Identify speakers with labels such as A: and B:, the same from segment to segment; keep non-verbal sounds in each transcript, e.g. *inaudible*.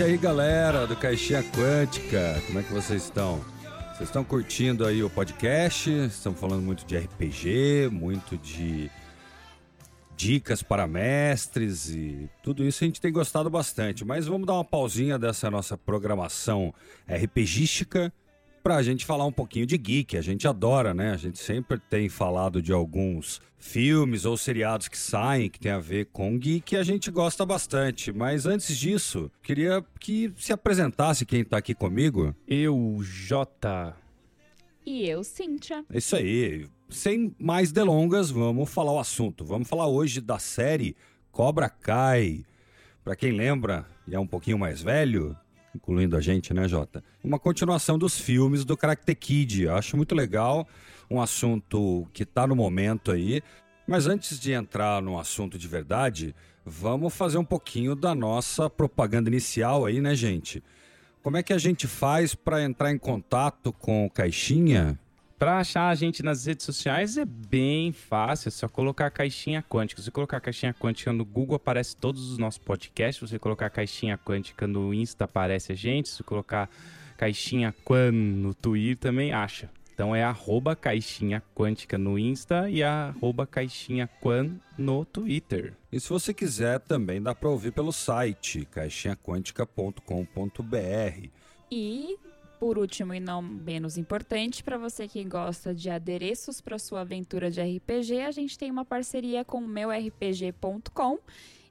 A: E aí, galera do Caixinha Quântica, como é que vocês estão? Vocês estão curtindo aí o podcast? Estamos falando muito de RPG, muito de dicas para mestres e tudo isso a gente tem gostado bastante. Mas vamos dar uma pausinha dessa nossa programação RPGística para a gente falar um pouquinho de geek. A gente adora, né? A gente sempre tem falado de alguns filmes ou seriados que saem que tem a ver com geek e a gente gosta bastante. Mas antes disso, queria que se apresentasse quem está aqui comigo.
B: Eu, Jota.
C: E eu, Cíntia.
A: É isso aí. Sem mais delongas, vamos falar o assunto. Vamos falar hoje da série Cobra Kai. Para quem lembra e é um pouquinho mais velho, incluindo a gente, né, Jota? Uma continuação dos filmes do Karate Kid. Eu acho muito legal, um assunto que está no momento aí. Mas antes de entrar no assunto de verdade, vamos fazer um pouquinho da nossa propaganda inicial aí, né, gente? Como é que a gente faz para entrar em contato com o Caixinha?
B: Para achar a gente nas redes sociais é bem fácil, é só colocar a caixinha quântica. Se você colocar a caixinha quântica no Google, aparece todos os nossos podcasts. Se você colocar a caixinha quântica no Insta, aparece a gente. Se você colocar caixinha quan no Twitter, também acha. Então é arroba caixinha quântica no Insta e arroba caixinha quan no Twitter.
A: E se você quiser, também dá para ouvir pelo site caixinhaquântica.com.br.
C: E por último e não menos importante, para você que gosta de adereços para sua aventura de RPG, a gente tem uma parceria com o meurpg.com.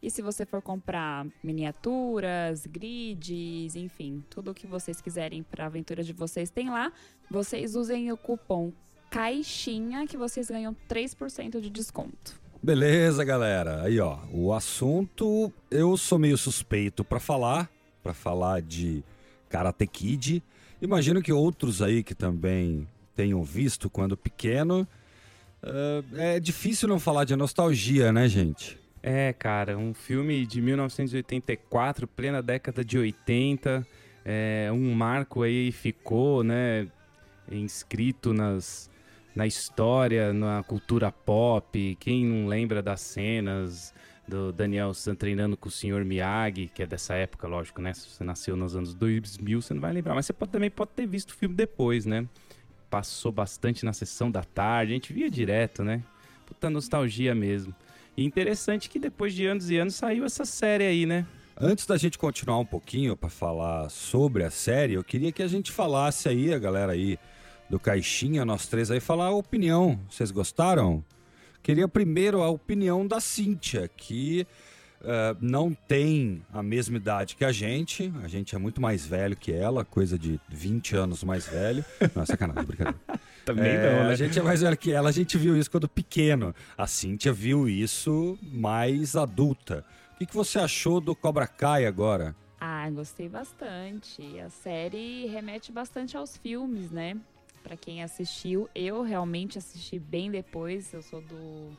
C: E se você for comprar miniaturas, grids, enfim, tudo o que vocês quiserem para a aventura de vocês tem lá, vocês usem o cupom CAIXINHA que vocês ganham 3% de desconto.
A: Beleza, galera. Aí, ó, o assunto eu sou meio suspeito para falar, para falar de Karate Kid. Imagino que outros aí que também tenham visto quando pequeno. Uh, é difícil não falar de nostalgia, né, gente?
B: É, cara, um filme de 1984, plena década de 80, é, um marco aí ficou, né, inscrito nas, na história, na cultura pop. Quem não lembra das cenas do Daniel treinando com o Sr. Miyagi, que é dessa época, lógico, né? Se você nasceu nos anos 2000, você não vai lembrar. Mas você pode, também pode ter visto o filme depois, né? Passou bastante na sessão da tarde, a gente via direto, né? Puta nostalgia mesmo. E interessante que depois de anos e anos saiu essa série aí, né?
A: Antes da gente continuar um pouquinho para falar sobre a série, eu queria que a gente falasse aí, a galera aí do Caixinha, nós três aí, falar a opinião. Vocês gostaram? Queria primeiro a opinião da Cíntia, que uh, não tem a mesma idade que a gente. A gente é muito mais velho que ela, coisa de 20 anos mais velho. *laughs* Não, é sacanagem, brincadeira.
B: Também é, não, né?
A: A gente é mais velho que ela, a gente viu isso quando pequeno. A Cíntia viu isso mais adulta. O que, que você achou do Cobra Kai agora?
C: Ah, gostei bastante. A série remete bastante aos filmes, né? Para quem assistiu. Eu realmente assisti bem depois, eu sou do,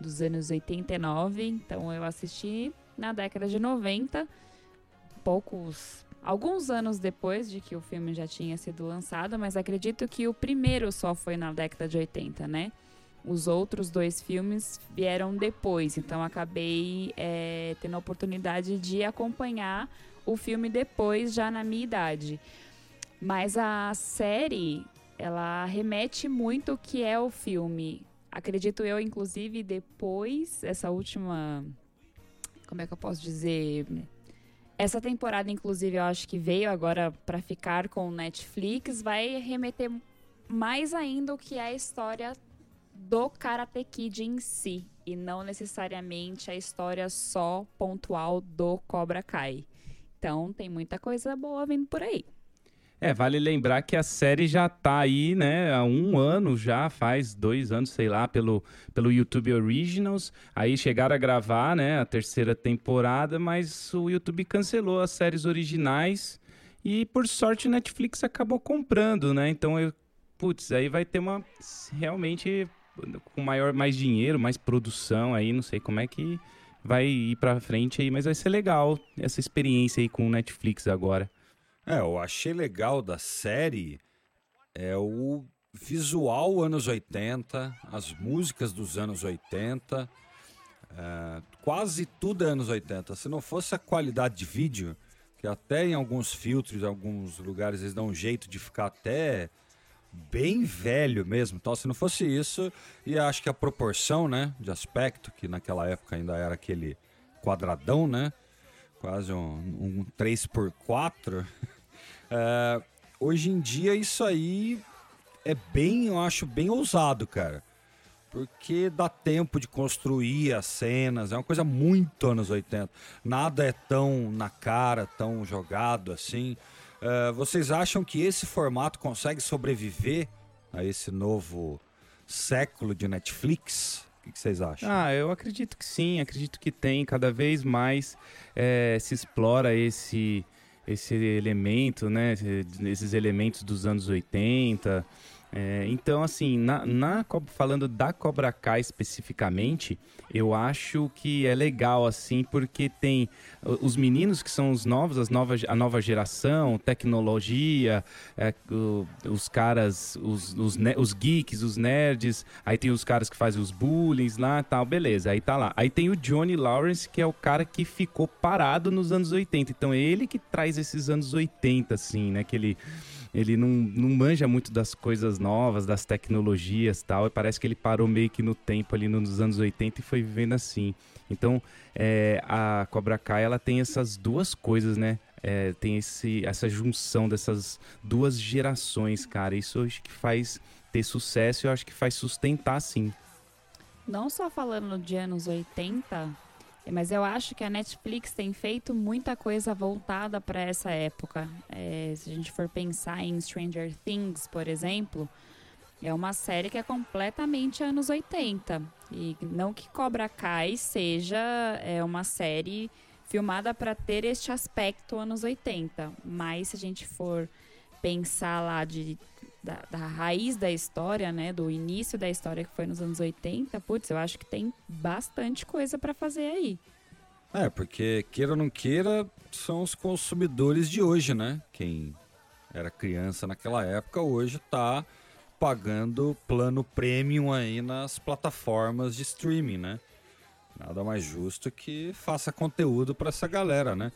C: dos anos 89, então eu assisti na década de 90, poucos, alguns anos depois de que o filme já tinha sido lançado, mas acredito que o primeiro só foi na década de 80, né? Os outros dois filmes vieram depois, então acabei é, tendo a oportunidade de acompanhar o filme depois, já na minha idade. Mas a série ela remete muito o que é o filme. Acredito eu, inclusive, depois, essa última. Como é que eu posso dizer? Essa temporada, inclusive, eu acho que veio agora para ficar com o Netflix, vai remeter mais ainda o que é a história do Karate Kid em si, e não necessariamente a história só pontual do Cobra Kai. Então, tem muita coisa boa vindo por aí.
B: É, vale lembrar que a série já tá aí, né, há um ano já, faz dois anos, sei lá, pelo, pelo YouTube Originals. Aí chegaram a gravar, né, a terceira temporada, mas o YouTube cancelou as séries originais e, por sorte, o Netflix acabou comprando, né? Então, eu, putz, aí vai ter uma, realmente, com maior, mais dinheiro, mais produção aí, não sei como é que vai ir pra frente aí, mas vai ser legal essa experiência aí com o Netflix agora.
A: É, eu achei legal da série é o visual anos 80, as músicas dos anos 80, é, quase tudo é anos 80. Se não fosse a qualidade de vídeo, que até em alguns filtros, em alguns lugares, eles dão um jeito de ficar até bem velho mesmo. Então, se não fosse isso, e acho que a proporção, né, de aspecto, que naquela época ainda era aquele quadradão, né, quase um, um 3x4, *laughs* é, hoje em dia isso aí é bem, eu acho, bem ousado, cara. Porque dá tempo de construir as cenas, é uma coisa muito anos 80. Nada é tão na cara, tão jogado assim. Uh, vocês acham que esse formato consegue sobreviver a esse novo século de Netflix? O que vocês acham?
B: Ah, eu acredito que sim, acredito que tem. Cada vez mais é, se explora esse, esse elemento, né? Esses elementos dos anos 80. É, então, assim, na, na, falando da Cobra Kai especificamente, eu acho que é legal, assim, porque tem os meninos que são os novos, as novas, a nova geração, tecnologia, é, os caras, os, os, os, geeks, os nerds, aí tem os caras que fazem os bullying lá tal, beleza, aí tá lá. Aí tem o Johnny Lawrence, que é o cara que ficou parado nos anos 80. Então é ele que traz esses anos 80, assim, né? Que ele ele não, não manja muito das coisas novas, das tecnologias tal, e parece que ele parou meio que no tempo ali nos anos 80 e foi vivendo assim. Então, é, a Cobra Kai, ela tem essas duas coisas, né? É, tem esse, essa junção dessas duas gerações, cara. Isso eu acho que faz ter sucesso e eu acho que faz sustentar, sim.
C: Não só falando de anos 80, mas eu acho que a Netflix tem feito muita coisa voltada para essa época. É, se a gente for pensar em Stranger Things, por exemplo, é uma série que é completamente anos 80. E não que Cobra Kai seja é, uma série filmada para ter este aspecto anos 80. Mas se a gente for pensar lá de da, da, raiz da história, né, do início da história que foi nos anos 80, putz, eu acho que tem bastante coisa para fazer aí.
A: É, porque queira ou não queira, são os consumidores de hoje, né? Quem era criança naquela época hoje está pagando plano premium aí nas plataformas de streaming, né? Nada mais justo que faça conteúdo para essa galera, né?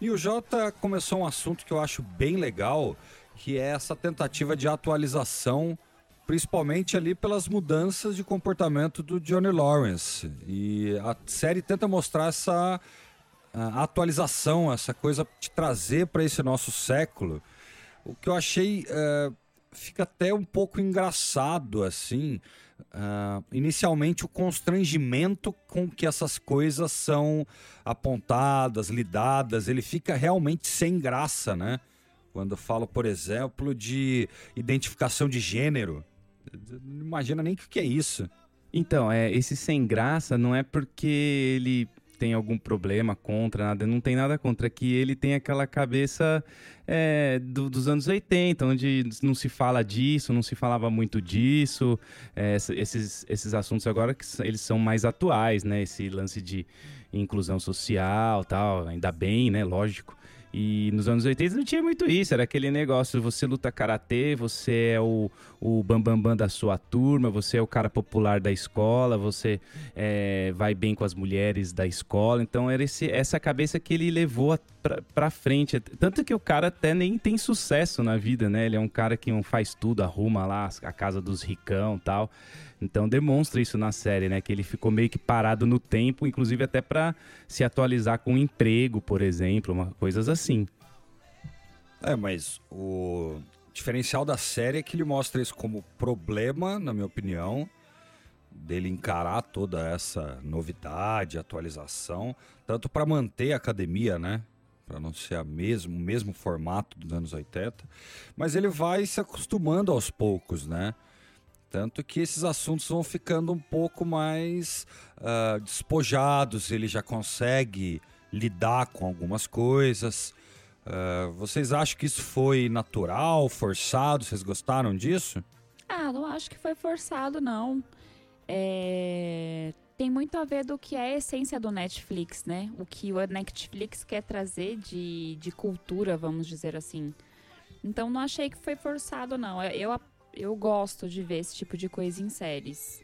A: E o Jota começou um assunto que eu acho bem legal, que é essa tentativa de atualização, principalmente ali pelas mudanças de comportamento do Johnny Lawrence. E a série tenta mostrar essa atualização, essa coisa de trazer para esse nosso século. O que eu achei uh, fica até um pouco engraçado assim. Uh, inicialmente o constrangimento com que essas coisas são apontadas, lidadas, ele fica realmente sem graça, né? Quando falo, por exemplo, de identificação de gênero. Não imagina nem o que é isso.
B: Então, é, esse sem graça não é porque ele tem algum problema contra nada, não tem nada contra, é que ele tem aquela cabeça é, do, dos anos 80, onde não se fala disso, não se falava muito disso, é, esses, esses assuntos agora que eles são mais atuais, né, esse lance de inclusão social tal, ainda bem, né, lógico, e nos anos 80 não tinha muito isso, era aquele negócio, você luta karatê, você é o, o bambambam bam, bam da sua turma, você é o cara popular da escola, você é, vai bem com as mulheres da escola. Então era esse, essa cabeça que ele levou pra, pra frente. Tanto que o cara até nem tem sucesso na vida, né? Ele é um cara que não faz tudo, arruma lá a casa dos ricão tal. Então demonstra isso na série, né? Que ele ficou meio que parado no tempo, inclusive até para se atualizar com um emprego, por exemplo, uma, coisas assim.
A: É, mas o diferencial da série é que ele mostra isso como problema, na minha opinião, dele encarar toda essa novidade, atualização, tanto para manter a academia, né? Para não ser a mesmo, o mesmo formato dos anos 80, mas ele vai se acostumando aos poucos, né? Tanto que esses assuntos vão ficando um pouco mais uh, despojados, ele já consegue lidar com algumas coisas. Uh, vocês acham que isso foi natural, forçado? Vocês gostaram disso?
C: Ah, não acho que foi forçado, não. É... Tem muito a ver do que é a essência do Netflix, né? O que o Netflix quer trazer de, de cultura, vamos dizer assim. Então não achei que foi forçado, não. Eu, eu gosto de ver esse tipo de coisa em séries.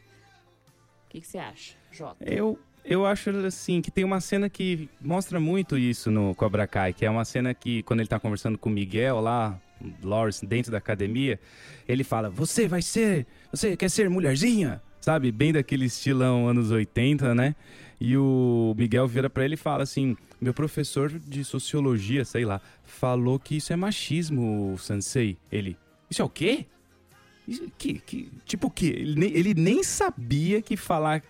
C: O que, que você acha, Jota?
B: Eu, Eu acho assim que tem uma cena que mostra muito isso no Cobra Kai, que é uma cena que quando ele tá conversando com o Miguel lá, Lawrence dentro da academia, ele fala: "Você vai ser, você quer ser mulherzinha?" Sabe? Bem daquele estilão anos 80, né? E o Miguel vira para ele e fala assim: "Meu professor de sociologia, sei lá, falou que isso é machismo, sensei." Ele: "Isso é o quê?" Que, que, tipo o quê? Ele nem, ele nem sabia que falar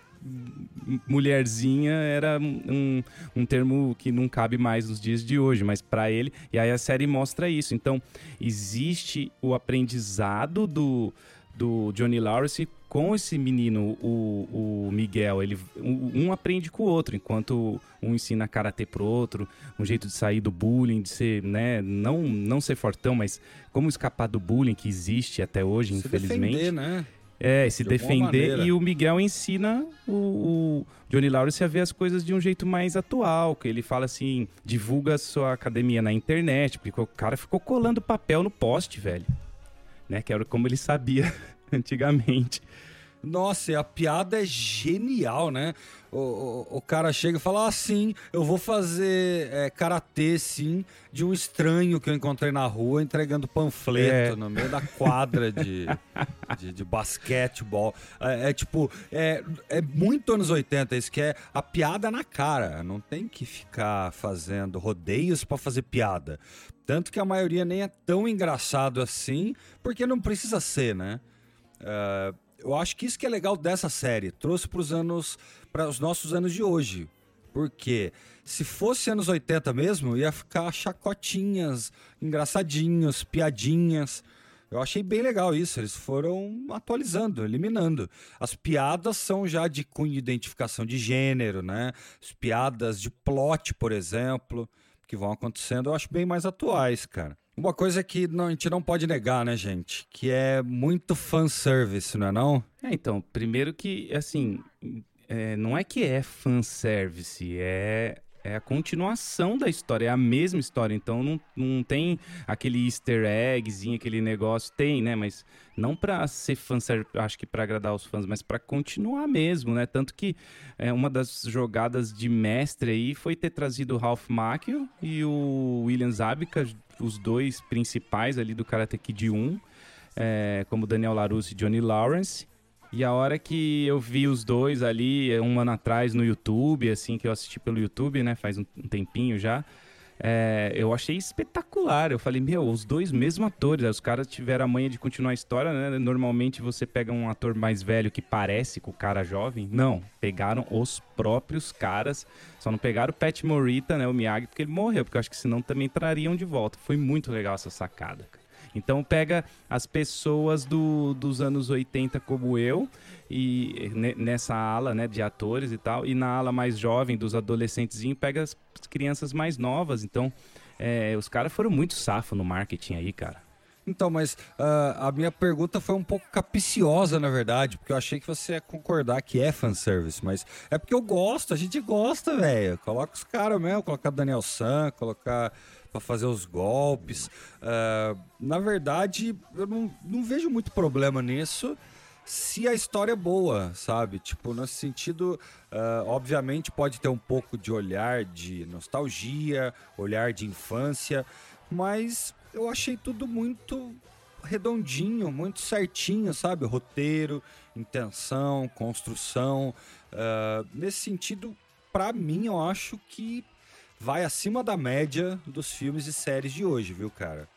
B: mulherzinha era um, um termo que não cabe mais nos dias de hoje, mas para ele, e aí a série mostra isso. Então, existe o aprendizado do, do Johnny Lawrence com esse menino, o, o Miguel. Ele, um, aprende com o outro, enquanto um ensina karatê pro outro, um jeito de sair do bullying, de ser, né, não, não ser fortão, mas como escapar do bullying que existe até hoje, se infelizmente.
A: Defender, né?
B: É, se de defender e o Miguel ensina o, o, Johnny Lawrence a ver as coisas de um jeito mais atual, que ele fala assim, divulga a sua academia na internet, porque o cara ficou colando papel no poste, velho. Né, que era como ele sabia *laughs* antigamente.
A: Nossa, e a piada é genial, né? O, o, o cara chega e fala: Ah, sim, eu vou fazer é, karatê, sim, de um estranho que eu encontrei na rua entregando panfleto é. no meio da quadra de, de, de, basquetebol. É, é, tipo, é, é muito anos 80 isso, que é a piada na cara. Não tem que ficar fazendo rodeios para fazer piada. Tanto que a maioria nem é tão engraçado assim, porque não precisa ser, né? Uh, eu acho que isso que é legal dessa série. Trouxe para os anos, para os nossos anos de hoje. Porque se fosse anos 80 mesmo, ia ficar chacotinhas, engraçadinhos, piadinhas. Eu achei bem legal isso. Eles foram atualizando, eliminando. As piadas são já de cunho de identificação de gênero, né? As piadas de plot, por exemplo, que vão acontecendo, eu acho bem mais atuais, cara. Uma coisa que não, a gente não pode negar, né, gente? Que é muito fanservice, não é não?
B: É, então, primeiro que, assim, é, não é que é fanservice, é é a continuação da história, é a mesma história. Então não, não tem aquele easter eggzinho, aquele negócio. Tem, né? Mas não pra ser fanservice, acho que para agradar os fãs, mas para continuar mesmo, né? Tanto que é, uma das jogadas de mestre aí foi ter trazido o Ralph Macchio e o William Zabka, os dois principais ali do Karate Kid 1, é, como Daniel LaRusso e Johnny Lawrence. E a hora que eu vi os dois ali, um ano atrás no YouTube, assim, que eu assisti pelo YouTube, né, faz um tempinho já, é, eu achei espetacular. Eu falei, meu, os dois mesmos atores, os caras tiveram a manha de continuar a história, né? Normalmente você pega um ator mais velho que parece com o cara jovem. Não, pegaram os próprios caras, só não pegaram o Pat Morita, né, o Miyagi, porque ele morreu, porque eu acho que senão também trariam de volta. Foi muito legal essa sacada, cara. Então pega as pessoas do, dos anos 80 como eu e nessa ala né, de atores e tal, e na ala mais jovem dos adolescentezinhos pega as crianças mais novas. Então é, os caras foram muito safos no marketing aí, cara.
A: Então, mas uh, a minha pergunta foi um pouco capiciosa, na verdade, porque eu achei que você ia concordar que é fanservice, mas é porque eu gosto, a gente gosta, velho. Coloca os caras mesmo, colocar Daniel San, colocar para fazer os golpes. Uh, na verdade, eu não, não vejo muito problema nisso se a história é boa, sabe? Tipo, nesse sentido, uh, obviamente pode ter um pouco de olhar de nostalgia, olhar de infância, mas eu achei tudo muito redondinho, muito certinho, sabe? Roteiro, intenção, construção. Uh, nesse sentido, para mim, eu acho que vai acima da média dos filmes e séries de hoje, viu, cara?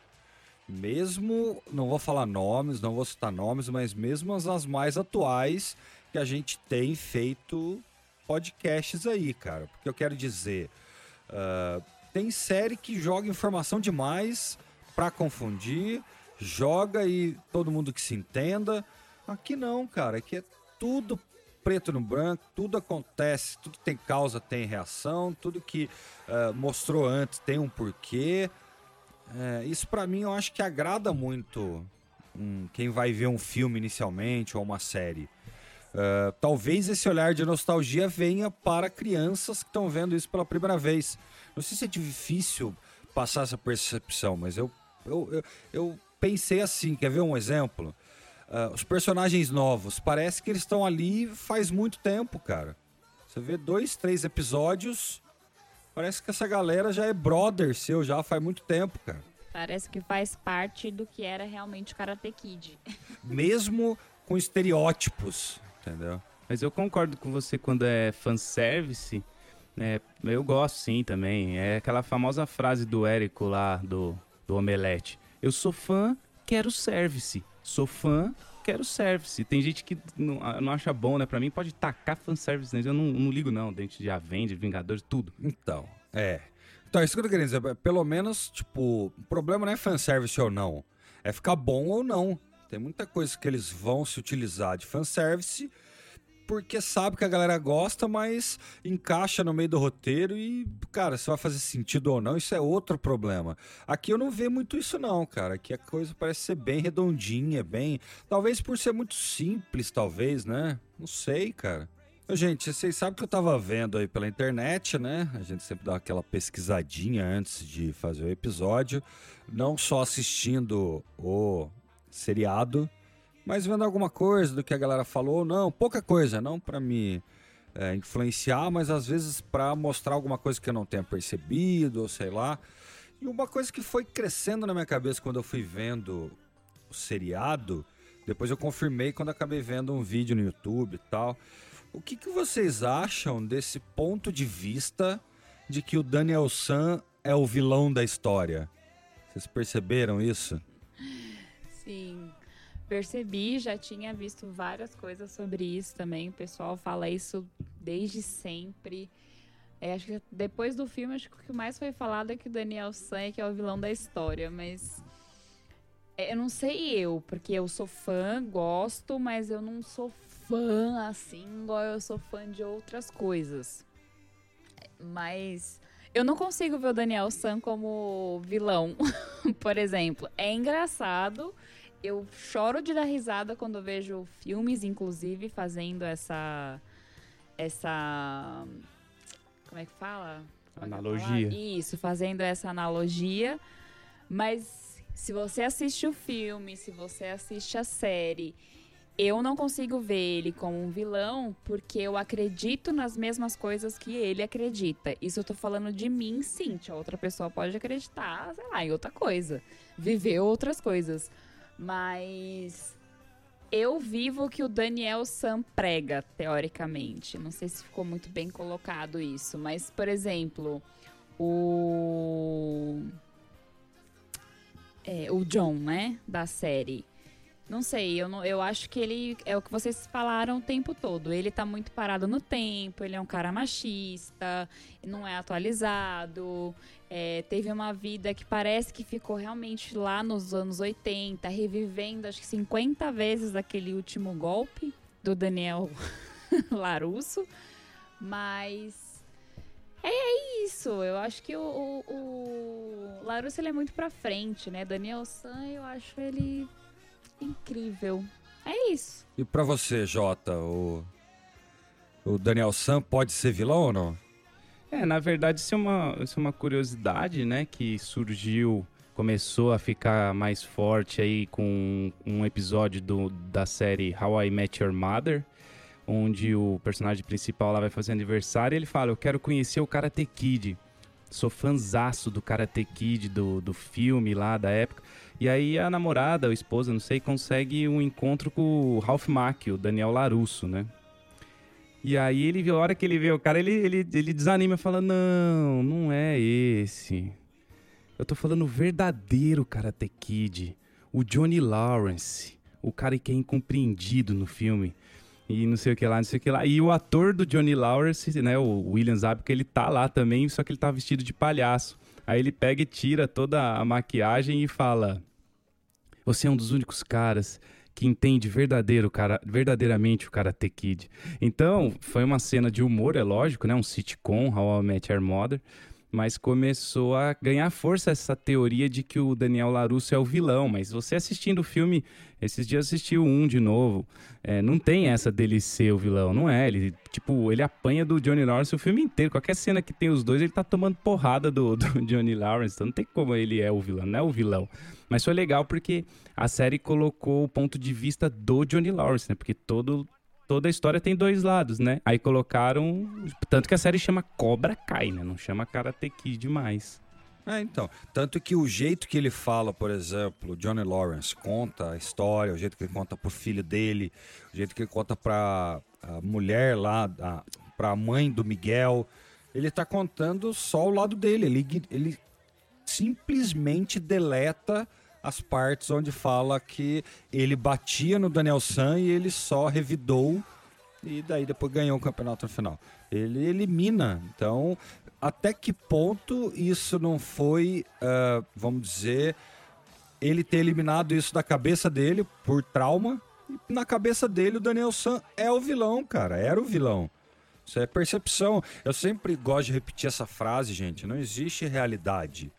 A: Mesmo, não vou falar nomes, não vou citar nomes, mas mesmo as, mais atuais que a gente tem feito podcasts aí, cara. Porque eu quero dizer, uh, tem série que joga informação demais para confundir, joga e todo mundo que se entenda. Aqui não, cara, aqui é tudo preto no branco, tudo acontece, tudo tem causa, tem reação, tudo que uh, mostrou antes tem um porquê. É, isso para mim eu acho que agrada muito um, quem vai ver um filme inicialmente ou uma série. Uh, talvez esse olhar de nostalgia venha para crianças que estão vendo isso pela primeira vez. Não sei se é difícil passar essa percepção, mas eu, eu, eu, eu pensei assim: quer ver um exemplo? Uh, os personagens novos, parece que eles estão ali faz muito tempo, cara. Você vê dois, três episódios, parece que essa galera já é brother seu já faz muito tempo, cara.
C: Parece que faz parte do que era realmente o Karate Kid. *laughs*
A: Mesmo com estereótipos, entendeu?
B: Mas eu concordo com você quando é fanservice. É, eu gosto sim também. É aquela famosa frase do Érico lá, do, do Omelete. Eu sou fã, quero service. Sou fã, quero service. Tem gente que não, não acha bom, né? Pra mim pode tacar fanservice, né? Eu não, não ligo não, dentro de Avengers, Vingadores, tudo.
A: Então, é. Então, é isso que eu tô querendo dizer. Pelo menos, tipo, o problema não é fanservice ou não. É ficar bom ou não. Tem muita coisa que eles vão se utilizar de fanservice porque sabe que a galera gosta, mas encaixa no meio do roteiro e, cara, se vai fazer sentido ou não, isso é outro problema. Aqui eu não vejo muito isso não, cara. Aqui a coisa parece ser bem redondinha, bem... Talvez por ser muito simples, talvez, né? Não sei, cara. Gente, vocês sabem que eu tava vendo aí pela internet, né? A gente sempre dá aquela pesquisadinha antes de fazer o episódio. Não só assistindo o seriado, mas vendo alguma coisa do que a galera falou, não, pouca coisa, não para me é, influenciar, mas às vezes para mostrar alguma coisa que eu não tenha percebido, ou sei lá. E uma coisa que foi crescendo na minha cabeça quando eu fui vendo o seriado, depois eu confirmei quando acabei vendo um vídeo no YouTube e tal. O que, que vocês acham desse ponto de vista de que o Daniel San é o vilão da história? Vocês perceberam isso?
C: Sim, percebi, já tinha visto várias coisas sobre isso também. O pessoal fala isso desde sempre. É, acho que depois do filme, acho que o que mais foi falado é que o Daniel San é é o vilão da história, mas é, eu não sei eu, porque eu sou fã, gosto, mas eu não sou fã assim, igual eu sou fã de outras coisas. Mas eu não consigo ver o Daniel San como vilão, *laughs* por exemplo. É engraçado, eu choro de dar risada quando vejo filmes, inclusive, fazendo essa. Essa. Como é que fala?
B: Como é analogia.
C: Isso, fazendo essa analogia. Mas se você assiste o filme, se você assiste a série, eu não consigo ver ele como um vilão porque eu acredito nas mesmas coisas que ele acredita. Isso eu tô falando de mim, sim. A outra pessoa pode acreditar, sei lá, em outra coisa. Viver outras coisas. Mas eu vivo o que o Daniel Sam prega, teoricamente. Não sei se ficou muito bem colocado isso, mas, por exemplo, o. É, o John, né? Da série. Não sei, eu, não, eu acho que ele é o que vocês falaram o tempo todo. Ele tá muito parado no tempo, ele é um cara machista, não é atualizado, é, teve uma vida que parece que ficou realmente lá nos anos 80, revivendo acho que 50 vezes aquele último golpe do Daniel *laughs* Larusso. Mas é, é isso, eu acho que o, o, o Larusso ele é muito pra frente, né? Daniel San, eu acho ele incrível. É isso.
A: E para você, Jota, o, o Daniel Sam pode ser vilão ou não?
B: É, na verdade, isso é uma, isso é uma curiosidade, né, que surgiu, começou a ficar mais forte aí com um episódio do, da série How I Met Your Mother, onde o personagem principal lá vai fazer aniversário e ele fala, eu quero conhecer o Karate Kid. Sou fanzaço do Karate Kid, do, do filme lá da época. E aí a namorada, a esposa, não sei, consegue um encontro com o Ralph Macchio, Daniel Larusso, né? E aí ele, a hora que ele vê o cara, ele, ele, ele desanima e fala, não, não é esse. Eu tô falando o verdadeiro Karate Kid, o Johnny Lawrence, o cara que é incompreendido no filme. E não sei o que lá, não sei o que lá. E o ator do Johnny Lawrence, né, o William Zabka, ele tá lá também, só que ele tá vestido de palhaço. Aí ele pega e tira toda a maquiagem e fala: você é um dos únicos caras que entende verdadeiro, cara, verdadeiramente o Karate Kid. Então, foi uma cena de humor, é lógico, né? Um sitcom, How I Met Your Mother. Mas começou a ganhar força essa teoria de que o Daniel LaRusso é o vilão. Mas você assistindo o filme, esses dias assistiu um de novo, é, não tem essa dele ser o vilão, não é? Ele, tipo, ele apanha do Johnny Lawrence o filme inteiro. Qualquer cena que tem os dois, ele tá tomando porrada do, do *laughs* Johnny Lawrence. Então não tem como ele é o vilão, não é o vilão. Mas foi legal porque a série colocou o ponto de vista do Johnny Lawrence, né? Porque todo toda a história tem dois lados, né? Aí colocaram. Tanto que a série chama Cobra Kai, né? Não chama Karate Kid mais.
A: É, então. Tanto que o jeito que ele fala, por exemplo, Johnny Lawrence conta a história, o jeito que ele conta pro filho dele, o jeito que ele conta pra a mulher lá, a, pra mãe do Miguel, ele tá contando só o lado dele. Ele, ele simplesmente deleta as partes onde fala que ele batia no Daniel San e ele só revidou e daí depois ganhou o campeonato no final. Ele elimina. Então, até que ponto isso não foi, uh, vamos dizer, ele ter eliminado isso da cabeça dele por trauma? Na cabeça dele, o Daniel San é o vilão, cara. Era o vilão. Isso é percepção. Eu sempre gosto de repetir essa frase, gente. Não existe realidade.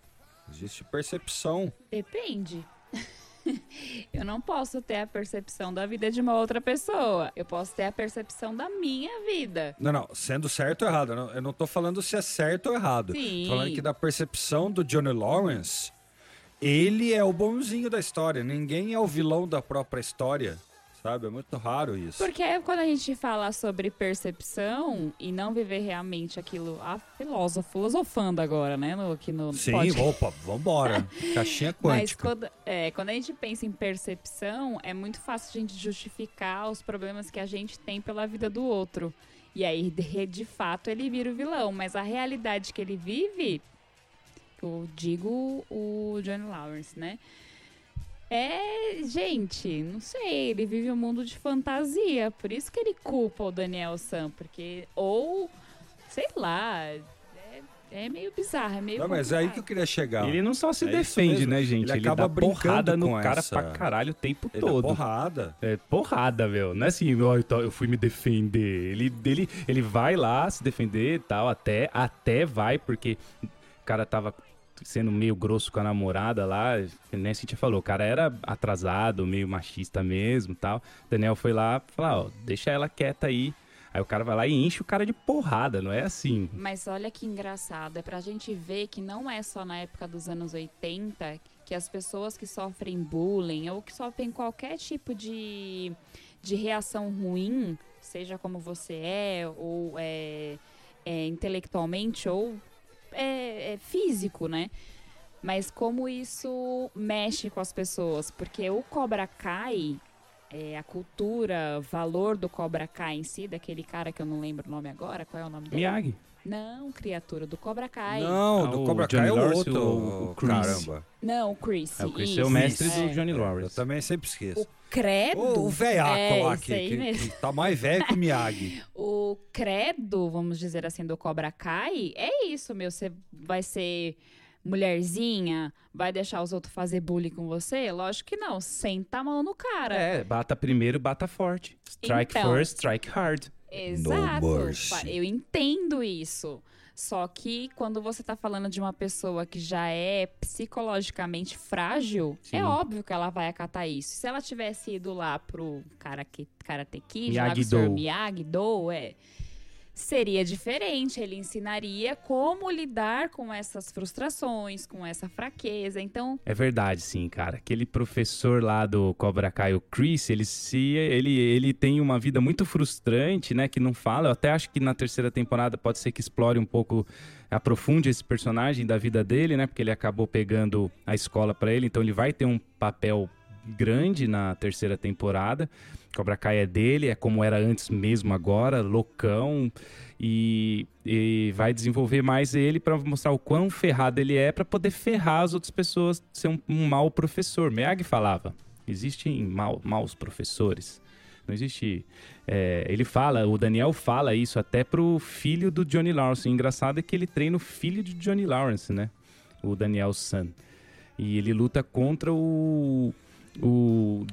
A: Existe percepção.
C: Depende. *laughs* eu não posso ter a percepção da vida de uma outra pessoa. Eu posso ter a percepção da minha vida.
A: Não, não. Sendo certo ou errado. Eu não, estou falando se é certo ou errado.
C: Sim.
A: Tô falando que da percepção do Johnny Lawrence, ele é o bonzinho da história. Ninguém é o vilão da própria história sabe? É muito raro isso.
C: Porque quando a gente fala sobre percepção e não viver realmente aquilo, a filósofo, filosofando agora, né? No, aqui no
A: Sim, podcast. opa, vambora. *laughs* Caixinha quântica. Mas
C: quando, é, quando a gente pensa em percepção, é muito fácil a gente justificar os problemas que a gente tem pela vida do outro. E aí, de, de fato, ele vira o vilão. Mas a realidade que ele vive, eu digo o Johnny Lawrence, né? É, gente, não sei, ele vive um mundo de fantasia, por isso que ele culpa o Daniel Sam, porque ou sei lá, é, é meio bizarro, é meio
A: Não, mas é aí que eu queria chegar.
B: Ele não só se é defende, né, gente? Ele, ele acaba dá porrada no cara essa... pra caralho o tempo
A: ele
B: todo.
A: porrada.
B: É porrada, meu. Não é assim, oh, eu fui me defender. Ele, ele, ele vai lá se defender e tal, até, até vai, porque o cara tava sendo meio grosso com a namorada lá, nem a Cintia falou, o cara era atrasado, meio machista mesmo tal. Daniel foi lá falar, ó, deixa ela quieta aí. Aí o cara vai lá e enche o cara de porrada, não é assim.
C: Mas olha que engraçado, é pra gente ver que não é só na época dos anos 80 que as pessoas que sofrem bullying ou que sofrem qualquer tipo de, de reação ruim, seja como você é, ou é, é intelectualmente, ou é, é físico, né? Mas como isso mexe com as pessoas, porque o Cobra Kai, é, a cultura, valor do Cobra Kai em si, daquele cara que eu não lembro o nome agora, qual é o nome dele?
B: Miyagi.
C: Não, criatura, do Cobra Kai.
A: Não, do ah, Cobra Kai é o outro. O, o Chris. Caramba.
C: Não, o Chris.
B: É, o Chris é o mestre é. do Johnny Lawrence.
A: Eu também sempre esqueço.
C: O Credo.
A: O, o veiaco é, lá, que, que, que, tá mais velho que o Miyagi. *laughs*
C: o Credo, vamos dizer assim, do Cobra Kai, é isso, meu. Você vai ser mulherzinha, vai deixar os outros fazer bullying com você? Lógico que não. Senta a mão no cara.
B: É, bata primeiro, bata forte. Strike então, first, strike hard.
C: Exato. Eu entendo isso. Só que quando você tá falando de uma pessoa que já é psicologicamente frágil, é Sim. é óbvio que ela vai acatar isso. Se ela tivesse ido lá pro Karate, karate Kid, Miyagi-Do, Miyagi-Do, é seria diferente. Ele ensinaria como lidar com essas frustrações, com essa fraqueza. Então.
B: É verdade, sim, cara. Aquele professor lá do Cobra Kai, o Chris, ele se ele, ele tem uma vida muito frustrante, né? Que não fala. Eu até acho que na terceira temporada pode ser que explore um pouco, aprofunde esse personagem da vida dele, né? Porque ele acabou pegando a escola para ele, então ele vai ter um papel grande na terceira temporada. Cobra Kai é dele, é como era antes mesmo agora, loucão. E, e vai desenvolver mais ele para mostrar o quão ferrado ele é para poder ferrar as outras pessoas, ser um, um mau professor. Miyagi falava, existem mal, maus professores. Não existe. É, ele fala, o Daniel fala isso até pro filho do Johnny Lawrence. O engraçado é que ele treina o filho de Johnny Lawrence, né? O Daniel Sun. E ele luta contra o, o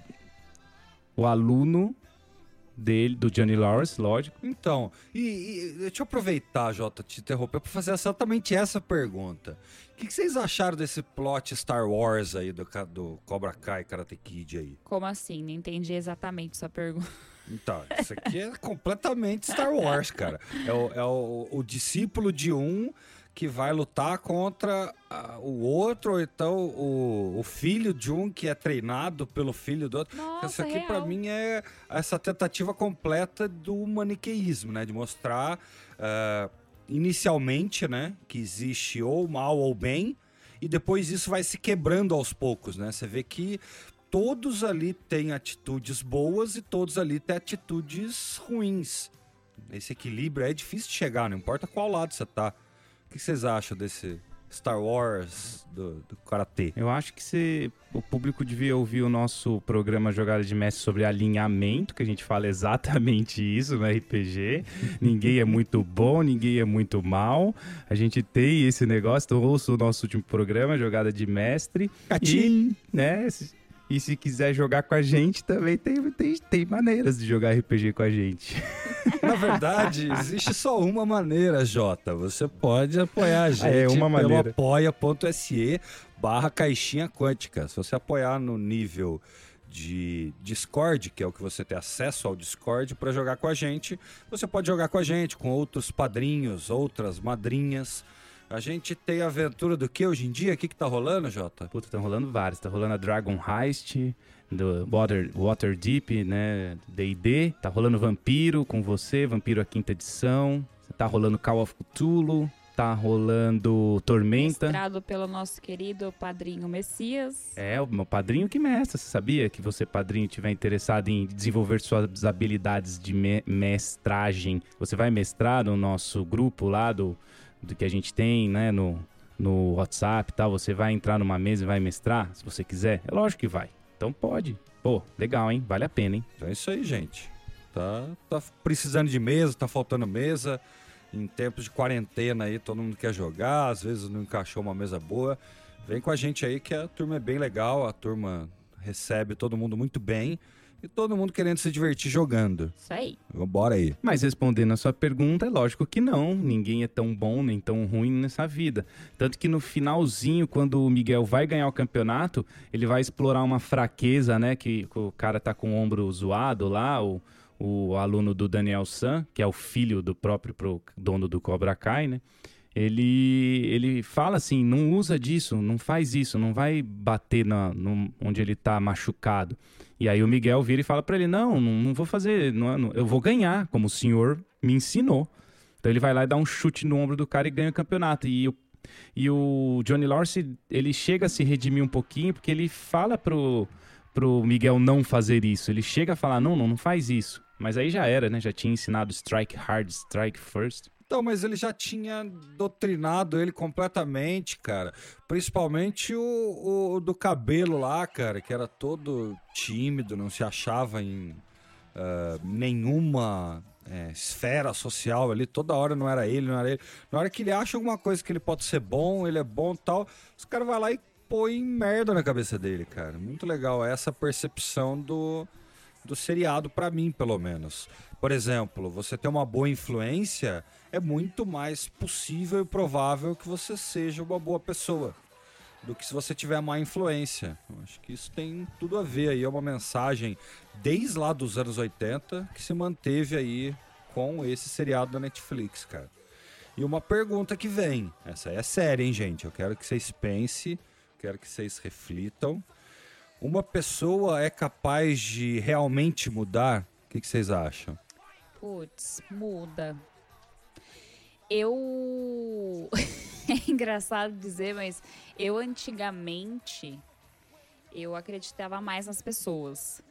B: o aluno dele, do Johnny Lawrence, lógico.
A: Então, e, e deixa eu aproveitar, Jota, te interromper para fazer exatamente essa pergunta. O que, que, vocês acharam desse plot Star Wars aí do, do Cobra Kai Karate Kid aí?
C: Como assim? Não entendi exatamente sua pergunta.
A: Então, isso aqui é completamente Star *laughs* Wars, cara. É o, é o, o discípulo de um que vai lutar contra ah, o outro, ou então o, o filho de um que é treinado pelo filho do outro.
C: Nossa,
A: Isso aqui, para mim, é essa tentativa completa do maniqueísmo, né? De mostrar, ah, inicialmente, né? Que existe ou mal ou bem, e depois isso vai se quebrando aos poucos, né? Você vê que todos ali têm atitudes boas e todos ali têm atitudes ruins. Esse equilíbrio é difícil de chegar, não importa qual lado você tá. O que vocês acham desse Star Wars do, do Karatê?
B: Eu acho que se, o público devia ouvir o nosso programa Jogada de Mestre sobre alinhamento, que a gente fala exatamente isso no RPG. *laughs* ninguém é muito bom, ninguém é muito mal. A gente tem esse negócio, então ouça o nosso último programa, Jogada de Mestre. E, né, e se quiser jogar com a gente, também tem, tem, tem maneiras de jogar RPG com a gente. *laughs*
A: Na verdade, existe só uma maneira, Jota. Você pode apoiar a *laughs* gente
B: É, uma
A: pelo
B: maneira.
A: apoia.se barra caixinha quântica. Se você apoiar no nível de Discord, que é o que você tem acesso ao Discord para jogar com a gente, você pode jogar com a gente, com outros padrinhos, outras madrinhas. A gente tem aventura do que hoje em dia? O que, que tá rolando, Jota?
B: Puta, tá rolando vários. Tá rolando a Dragon Heist, do Water, Water Deep, né? D&D. Tá rolando Vampiro com você, Vampiro a quinta edição. Tá rolando Call of Cthulhu. Tá rolando Tormenta.
C: Mestrado pelo nosso querido padrinho Messias.
B: É, o meu padrinho que mestra. Você sabia que você, padrinho, tiver interessado em desenvolver suas habilidades de me- mestragem, você vai mestrar no nosso grupo lá do, do que a gente tem, né, no, no WhatsApp e tal. Você vai entrar numa mesa e vai mestrar, se você quiser. É lógico que vai. Então pode. Pô, legal, hein? Vale a pena, hein?
A: Então é isso aí, gente. Tá, tá precisando de mesa, tá faltando mesa. Em tempos de quarentena aí, todo mundo quer jogar, às vezes não encaixou uma mesa boa. Vem com a gente aí que a turma é bem legal, a turma recebe todo mundo muito bem e todo mundo querendo se divertir jogando.
C: Isso aí.
A: Vambora aí.
B: Mas respondendo a sua pergunta, é lógico que não. Ninguém é tão bom nem tão ruim nessa vida. Tanto que no finalzinho, quando o Miguel vai ganhar o campeonato, ele vai explorar uma fraqueza, né? Que o cara tá com o ombro zoado lá, o, o aluno do Daniel San, que é o filho do próprio pro- dono do Cobra Kai, né? Ele, ele fala assim, não usa disso, não faz isso, não vai bater na, no- onde ele tá machucado. E aí o Miguel vira e fala pra ele, não, não, não vou fazer, não, é- não- eu vou ganhar, como o senhor me ensinou. Então ele vai lá e dá um chute no ombro do cara e ganha o campeonato. E o, e o Johnny Lawrence, ele chega a se redimir um pouquinho, porque ele fala pro, pro Miguel não fazer isso. Ele chega a falar, não, não, não faz isso. Mas aí já era, né? Já tinha ensinado strike hard, strike first.
A: Então, mas ele já tinha doutrinado ele completamente, cara. Principalmente o, o do cabelo lá, cara, que era todo tímido, não se achava em ah, nenhuma é, esfera social ali. Toda hora não era ele, não era ele. Na hora que ele acha alguma coisa que ele pode ser bom, ele é bom tal, os caras vão lá e põem merda na cabeça dele, cara. Muito legal essa percepção do, do seriado, pra mim, pelo menos. Por exemplo, você ter uma boa influência é muito mais possível e provável que você seja uma boa pessoa do que se você tiver má influência. Eu acho que isso tem tudo a ver aí, é uma mensagem desde lá dos anos 80 que se manteve aí com esse seriado da Netflix, cara. E uma pergunta que vem, essa é séria, hein, gente? Eu quero que vocês pensem, quero que vocês reflitam. Uma pessoa é capaz de realmente mudar? O que, que vocês acham?
C: Putz, muda. Eu. *laughs* é engraçado dizer, mas eu antigamente eu acreditava mais nas pessoas.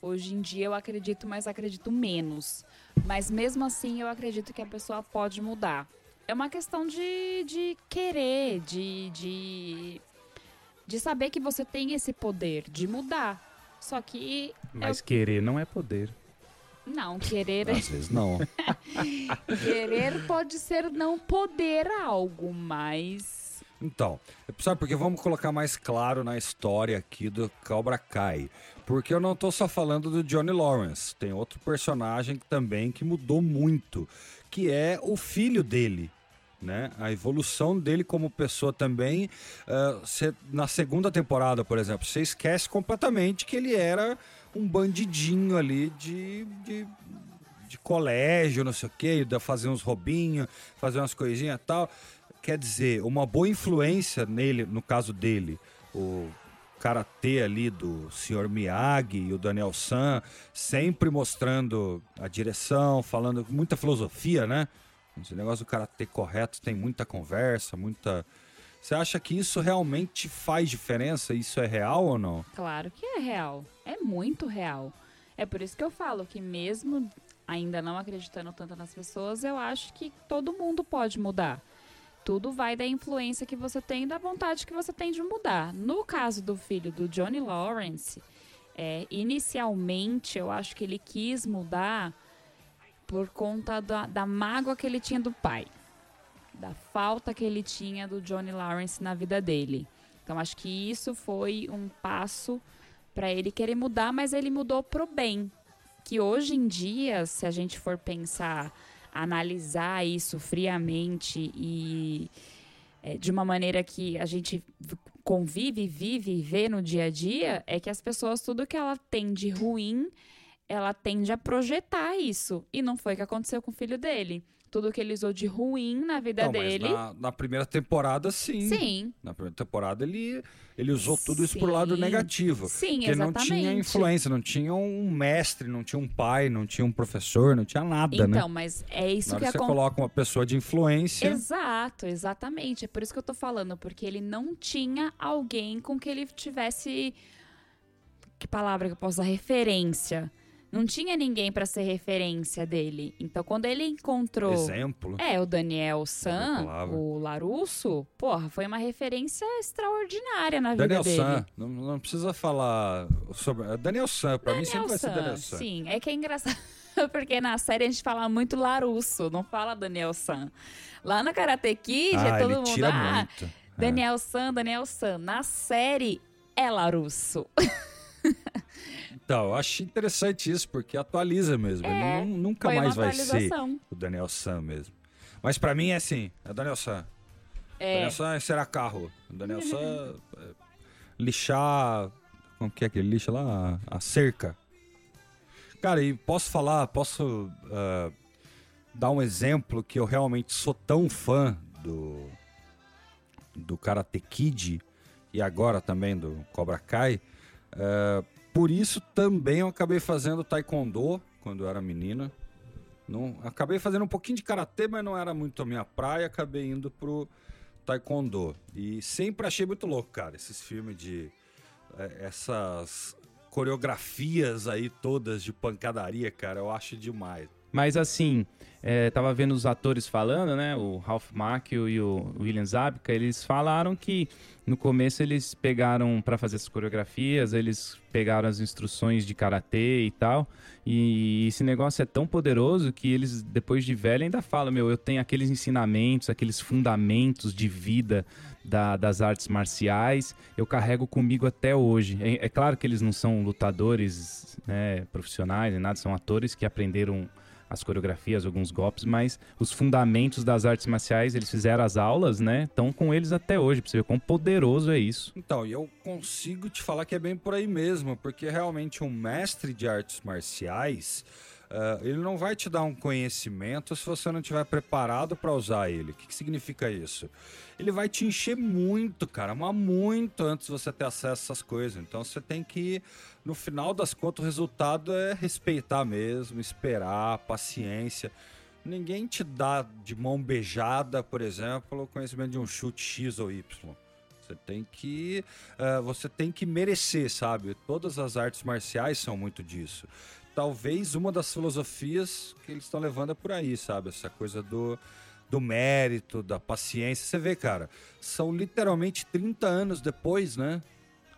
C: Hoje em dia eu acredito, mas acredito menos. Mas mesmo assim eu acredito que a pessoa pode mudar. É uma questão de, de querer, de, de, de saber que você tem esse poder de mudar. Só que
B: Mas querer não é poder.
C: não, querer
A: Às vezes não. *laughs*
C: Querer pode ser não poder algo, mas.
A: Então, sabe porque vamos colocar mais claro na história aqui do Cobra Kai. Porque eu não tô só falando do Johnny Lawrence, tem outro personagem também que mudou muito, que é o filho dele. Né? A evolução dele como pessoa também. ah, cê- na segunda temporada, por exemplo, você esquece completamente que ele era um bandidinho ali de, de, de colégio, não sei o quê, fazer uns roubinhos, fazer umas coisinhas e tal quer dizer, uma boa influência nele, no caso dele, o karatê ali do Sr. Miyagi e o Daniel San, sempre mostrando a direção, falando muita filosofia, né? Esse negócio do karatê correto tem muita conversa, muita. Você acha que isso realmente faz diferença? Isso é real ou não?
C: Claro que é real. É muito real. É por isso que eu falo que mesmo ainda não acreditando tanto nas pessoas, eu acho que todo mundo pode mudar. Tudo vai da influência que você tem e da vontade que você tem de mudar. No caso do filho do Johnny Lawrence, é, inicialmente eu acho que ele quis mudar por conta da, da mágoa que ele tinha do pai, da falta que ele tinha do Johnny Lawrence na vida dele. Então acho que isso foi um passo para ele querer mudar, mas ele mudou pro bem. Que hoje em dia, se a gente for pensar, analisar isso friamente e é, de uma maneira que a gente convive, vive e vê no dia a dia, é que as pessoas, tudo que ela tem de ruim, ela tende a projetar isso. E não foi o que aconteceu com o filho dele. Tudo que ele usou de ruim na vida
A: Não,
C: dele.
A: Na, na primeira temporada, sim.
C: Sim.
A: Na primeira temporada, ele, ele usou tudo isso pro
C: Sim.
A: lado negativo.
C: Sim,
A: Porque não
C: exatamente.
A: tinha influência, não tinha um mestre, não tinha um pai, não tinha um professor, não tinha nada, né?
C: Então, mas é isso
A: Na
C: que
A: que você
C: acontece.
A: coloca uma pessoa de influência.
C: Exato, exatamente. É por isso que eu tô falando, porque ele não tinha alguém com que ele tivesse. Que palavra que eu posso usar? Referência. Não tinha ninguém pra ser referência dele. Então, quando ele encontrou.
A: Exemplo.
C: É, o Daniel San,
A: palavra.
C: o Larusso, porra, foi uma referência extraordinária na vida
A: Daniel
C: dele.
A: San, não, não precisa falar sobre. é Daniel San, pra mim sempre vai ser Daniel San.
C: Sim, é que é engraçado. *laughs* Porque na série a gente fala muito Larusso, não fala Daniel San. Lá no Karate Kid
A: Ah,
C: é todo mundo.
A: tira
C: ah,
A: muito. É.
C: Daniel San, Daniel San. Na série é Larusso. *laughs*
A: Então, eu acho interessante isso, porque atualiza mesmo.
C: É,
A: ele nu- nunca mais vai ser o Daniel San mesmo. Mas pra mim é assim, é Daniel San.
C: É,
A: Daniel San será carro. Daniel San é, lixar. Como que é que ele lixa lá? A, cerca. Cara, e posso falar, posso ah, dar um exemplo que eu realmente sou tão fã do, do Karate Kid e agora também do Cobra Kai. ah, por isso também eu acabei fazendo Taekwondo quando eu era menina. Não, acabei fazendo um pouquinho de karatê, mas não era muito a minha praia. Acabei indo pro taekwondo. E sempre achei muito louco, cara, esses filmes de. é, essas coreografias aí todas de pancadaria, cara, eu acho demais.
B: Mas assim, é, tava vendo os atores falando, né? O Ralph Macchio e o William Zabka, eles falaram que no começo eles pegaram para fazer as coreografias, eles pegaram as instruções de karatê e tal. E esse negócio é tão poderoso que eles, depois de velho, ainda falam: Meu, eu tenho aqueles ensinamentos, aqueles fundamentos de vida da- das artes marciais, eu carrego comigo até hoje. É, é claro que eles não são lutadores né, profissionais, nem nada, são atores que aprenderam as coreografias, alguns golpes, mas os fundamentos das artes marciais, eles fizeram as aulas, né? Estão com eles até hoje, pra você ver quão poderoso é isso.
A: Então, e eu consigo te falar que é bem por aí mesmo, porque realmente um mestre de artes marciais, ah, ele não vai te dar um conhecimento se você não estiver preparado para usar ele. O que, que significa isso? Ele vai te encher muito, cara, mas muito antes de você ter acesso a essas coisas. Então você tem que, no final das contas, o resultado é respeitar mesmo, esperar, paciência. Ninguém te dá de mão beijada, por exemplo, o conhecimento de um chute X ou Y. Você tem que, eh, você tem que merecer, sabe? Todas as artes marciais são muito disso. Talvez uma das filosofias que eles estão levando é por aí, sabe? Essa coisa do, do mérito, da paciência. Você vê, cara, são literalmente 30 anos depois, né?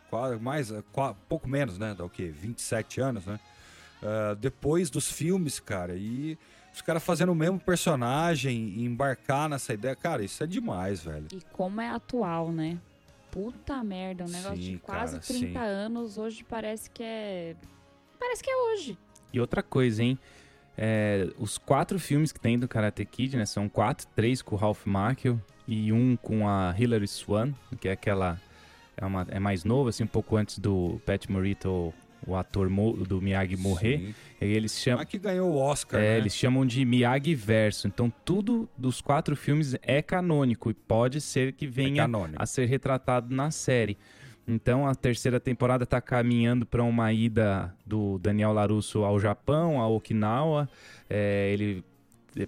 A: Qua- Mais, eh, qua- pouco menos, né? Dá o quê? 27 anos, né? Ah, depois dos filmes, cara. E os caras fazendo o mesmo personagem e embarcar nessa ideia. Cara, isso é demais, velho.
C: E como é atual, né? Puta merda, um negócio
A: Sim,
C: de quase
A: cara,
C: 30
A: sim.
C: anos, hoje parece que é. Parece que é hoje.
B: E outra coisa, hein? É, os quatro filmes que tem do Karate Kid, né? São quatro, três com o Ralph Macchio e um com a Hilary Swan, que é aquela... É, uma, é mais novo, assim, um pouco antes do Pat Morito o ator mo- do Miyagi morrer.
A: Sim.
B: E eles chamam.
A: Mas que ganhou o Oscar,
B: É,
A: né?
B: eles chamam de Miyagi Verso. Então tudo dos quatro filmes é canônico e pode ser que
A: É
B: venha
A: canônico.
B: a ser retratado na série. Então a terceira temporada está caminhando para uma ida do Daniel Larusso ao Japão, a Okinawa. É, ele,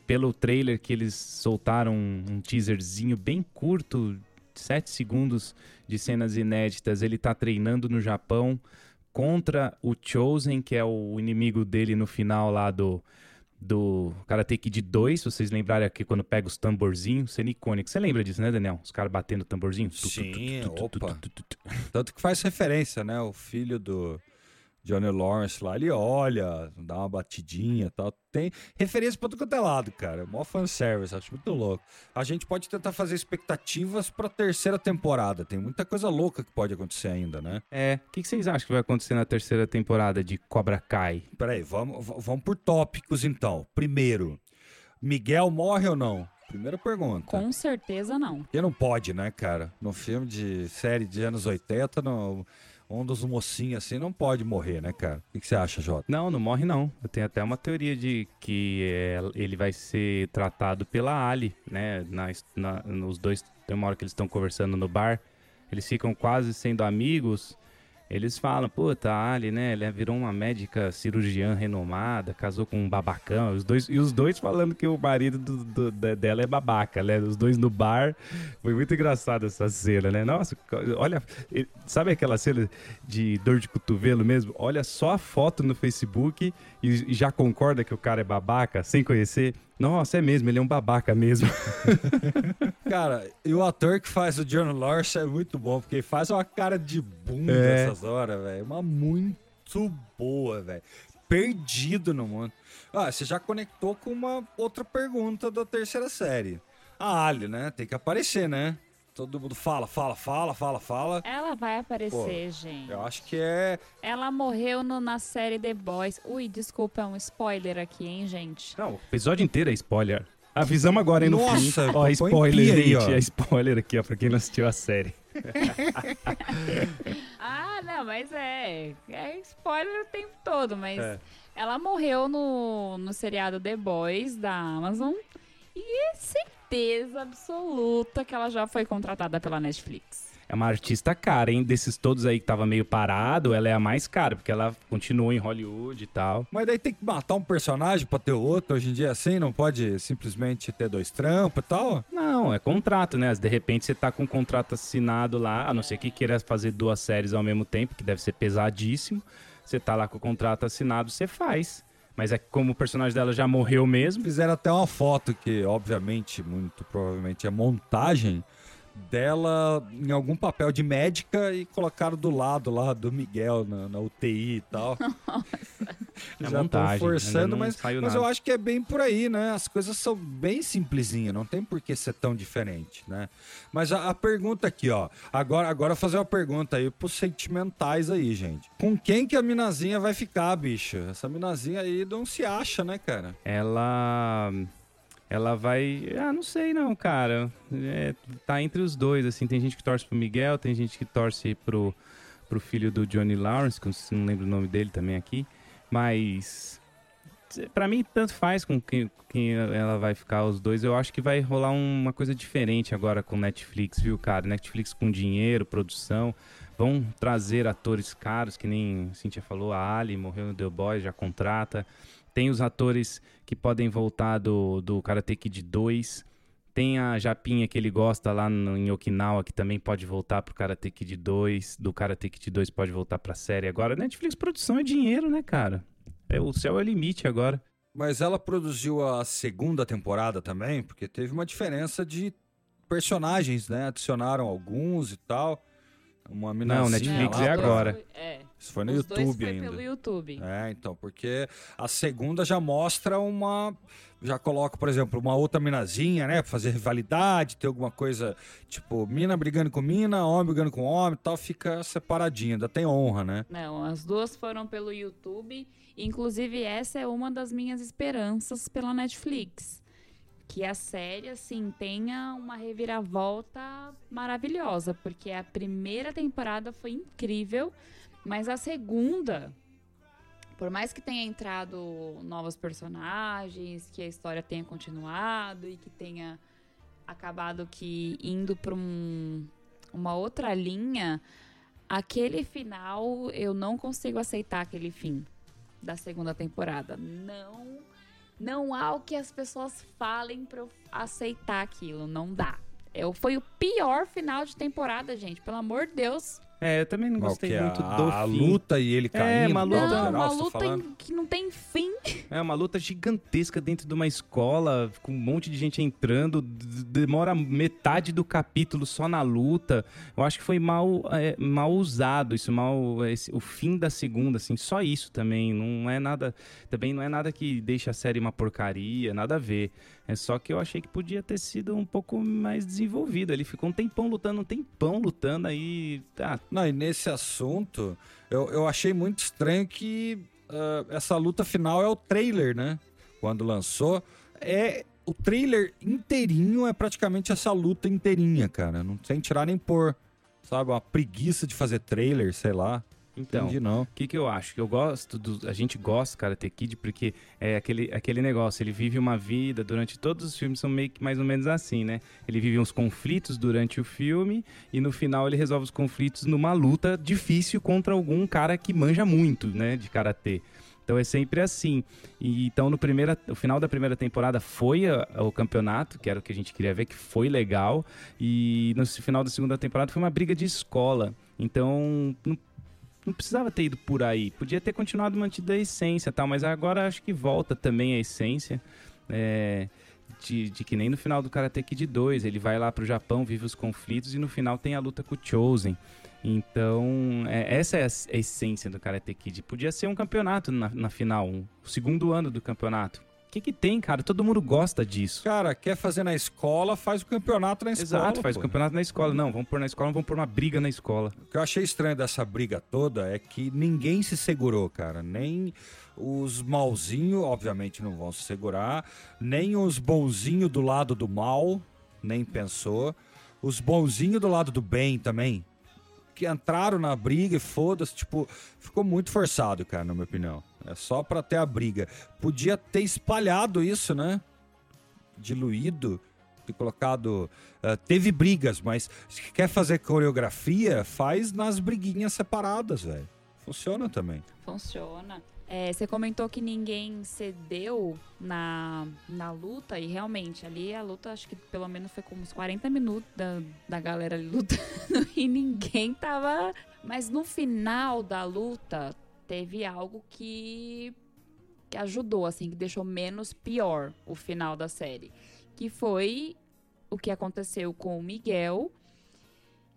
B: pelo trailer que eles soltaram um, teaserzinho bem curto, sete segundos de cenas inéditas, ele está treinando no Japão contra o Chosen, que é o inimigo dele no final lá do do Karate Kid 2, se vocês lembrarem aqui quando pega os tamborzinhos, cena icônica. Você lembra disso, né, Daniel? Os caras batendo tamborzinho?
A: Sim,
B: tu, tu, tu,
A: opa. Tanto que faz referência, né? O filho do Johnny Lawrence lá, ele olha, dá uma batidinha e tal. Tem referência pra tudo quanto é lado, cara. Mó fanservice, acho muito louco. A gente pode tentar fazer expectativas pra terceira temporada. Tem muita coisa louca que pode acontecer ainda, né?
B: É, o que, que vocês acham que vai acontecer na terceira temporada de Cobra Kai?
A: Peraí, vamos, vamos por tópicos então. Primeiro, Miguel morre ou não? Primeira pergunta.
C: Com certeza não.
A: Porque não pode, né, cara? No filme de série de anos 80, não, um dos mocinhos assim não pode morrer, né, cara? O que, que você acha, Jota?
B: Não, não morre não. Eu tenho até uma teoria de que é, ele vai ser tratado pela Ali, né? Na, na- nos dois, tem uma hora que eles estão conversando no bar, eles ficam quase sendo amigos. Eles falam, puta, a Ali, né? Ela virou uma médica cirurgiã renomada, casou com um babacão. Os dois, e os dois falando que o marido do- do- dela é babaca, né? Os dois no bar. Foi muito engraçado essa cena, né? Nossa, olha, sabe aquela cena de dor de cotovelo mesmo? Olha só a foto no Facebook e, e já concorda que o cara é babaca, sem conhecer. Nossa, é mesmo, ele é um babaca mesmo. *laughs*
A: Cara, e o ator que faz o John Lawrence é muito bom, porque ele faz uma cara de bunda
B: É.
A: essas horas, velho. Uma muito boa, velho. Perdido no mundo. Ah, você já conectou com uma outra pergunta da terceira série. A Ali, né? Tem que aparecer, né? Todo mundo fala, fala, fala, fala, fala.
C: Ela vai aparecer, gente.
A: Eu acho que é.
C: Ela morreu no- na série The Boys. Ui, desculpa, é um spoiler aqui, hein, gente?
B: Não, o episódio inteiro é spoiler. Avisamos agora, hein, no
A: Nossa,
B: fim. Ó, spoiler,
A: aí,
B: gente.
A: ó.
B: É spoiler aqui, ó, pra quem não assistiu a série. *laughs*
C: Ah, não, mas é. É spoiler o tempo todo, mas
B: É.
C: ela morreu no, no seriado The Boys da Amazon. E certeza absoluta que ela já foi contratada pela Netflix.
B: É uma artista cara, hein? Desses todos aí que tava meio parado, ela é a mais cara, porque ela continua em Hollywood e tal.
A: Mas daí tem que matar um personagem pra ter outro. Hoje em dia é assim, não pode simplesmente ter dois trampos e tal.
B: Não, é contrato, né? De repente você tá com um contrato assinado lá, a não ser que queira fazer duas séries ao mesmo tempo, que deve ser pesadíssimo. Você tá lá com o contrato assinado, você faz. Mas é como o personagem dela já morreu mesmo,
A: Fizeram até uma foto que, obviamente, muito provavelmente é montagem dela em algum papel de médica e colocaram do lado lá do Miguel na, na UTI e tal. *laughs*
B: É
A: Já tão
B: montagem,
A: forçando,
B: ainda não
A: mas, mas
B: nada.
A: eu acho que é bem por aí, né? As coisas são bem simplesinhas, não tem por que ser tão diferente, né? Mas a, a pergunta aqui, ó. Agora, agora eu vou fazer uma pergunta aí pros sentimentais aí, gente. Com quem que a minazinha vai ficar, bicho? Essa minazinha aí não se acha, né, cara?
B: ela. Ela vai. Ah, não sei não, cara. É, tá entre os dois, assim. Tem gente que torce pro Miguel, tem gente que torce pro, pro filho do Johnny Lawrence, que eu não lembro o nome dele também aqui. Mas. Pra mim, tanto faz com quem, quem ela vai ficar, os dois. Eu acho que vai rolar uma coisa diferente agora com Netflix, viu, cara? Netflix com dinheiro, produção. Vão trazer atores caros, que nem a Cintia falou, a Ali morreu no The Boys, já contrata. Tem os atores que podem voltar do, do Karate Kid 2. Tem a Japinha que ele gosta lá no, em Okinawa, que também pode voltar pro Karate Kid 2. Do Karate Kid 2 pode voltar pra série agora. Netflix produção é dinheiro, né, cara? É, o céu é limite agora.
A: Mas ela produziu a segunda temporada também, porque teve uma diferença de personagens, né? Adicionaram alguns e tal. Uma minazinha
B: Netflix
A: lá
B: é agora.
C: Foi- É,
A: Isso foi no
C: os dois
A: YouTube
C: foi
A: ainda.
C: pelo YouTube.
A: É, então, porque a segunda já mostra uma. Já coloca, por exemplo, uma outra minazinha, né? Pra fazer rivalidade, ter alguma coisa, tipo, mina brigando com mina, homem brigando com homem tal, fica separadinho, ainda tem honra, né?
C: Não, as duas foram pelo YouTube. Inclusive, essa é uma das minhas esperanças pela Netflix. Que a série, assim, tenha uma reviravolta maravilhosa. Porque a primeira temporada foi incrível, mas a segunda por mais que tenha entrado novos personagens, que a história tenha continuado e que tenha acabado que indo para um, uma outra linha, aquele final eu não consigo aceitar aquele fim da segunda temporada. Não, não há o que as pessoas falem para eu aceitar aquilo, não dá. Eu, foi o pior final de temporada, gente. Pelo amor de Deus.
B: É, eu também não gostei
A: Qual é?
B: muito
A: a,
B: do
A: a
B: fim.
A: luta e ele caindo.
B: É, uma luta-
C: Não,
A: geral,
C: uma
A: tá
C: luta em- que não tem fim.
B: É uma luta gigantesca dentro de uma escola, com um monte de gente entrando, demora metade do capítulo só na luta. Eu acho que foi mal, é, mal usado isso, mal esse- o fim da segunda, assim, só isso também. Não é nada, também não é nada que deixa a série uma porcaria, nada a ver. É só que eu achei que podia ter sido um pouco mais desenvolvido. Ele ficou um tempão lutando, um tempão lutando aí, tá,
A: Não, e nesse assunto, eu, eu achei muito estranho que ah, essa luta final é o trailer, né? Quando lançou. É. O trailer inteirinho é praticamente essa luta inteirinha, cara. Não sem tirar nem pôr. Sabe? Uma preguiça de fazer trailer, sei lá.
B: Então. O que, que eu acho? Que eu gosto do. A gente gosta do Karate Kid porque é aquele, aquele negócio, ele vive uma vida durante todos os filmes, são meio que mais ou menos assim, né? Ele vive uns conflitos durante o filme e no final ele resolve os conflitos numa luta difícil contra algum cara que manja muito, né? De karatê. Então é sempre assim. E então no primeira, o final da primeira temporada foi a- o campeonato, que era o que a gente queria ver, que foi legal. E no final da segunda temporada foi uma briga de escola. Então não não precisava ter ido por aí. Podia ter continuado mantido a essência tal, mas agora acho que volta também a essência. é, de, de que nem no final do Karate Kid 2, ele vai lá pro Japão, vive os conflitos e no final tem a luta com o Chosen. Então, é, essa é a, a essência do Karate Kid. Podia ser um campeonato na, na final, um, o segundo ano do campeonato. O que, que tem, cara? Todo mundo gosta disso.
A: Cara, quer fazer na escola, faz o campeonato na escola.
B: Exato, faz
A: pô.
B: o campeonato na escola. Não, vamos pôr na escola, vamos pôr uma briga na escola.
A: O que eu achei estranho dessa briga toda é que ninguém se segurou, cara. Nem os malzinhos, obviamente, não vão se segurar. Nem os bonzinhos do lado do mal, nem pensou. Os bonzinhos do lado do bem também. Que entraram na briga e foda-se, tipo, ficou muito forçado, cara, na minha opinião. É só pra ter a briga. Podia ter espalhado isso, né? Diluído, ter colocado. ah, teve brigas, mas se quer fazer coreografia, faz nas briguinhas separadas, velho. Funciona também.
C: Funciona. É, você comentou que ninguém cedeu na, na luta, e realmente, ali a luta, acho que pelo menos foi como uns 40 minutos da, da galera lutando *laughs* e ninguém tava. Mas no final da luta, teve algo que, que ajudou, assim, que deixou menos pior o final da série. Que foi o que aconteceu com o Miguel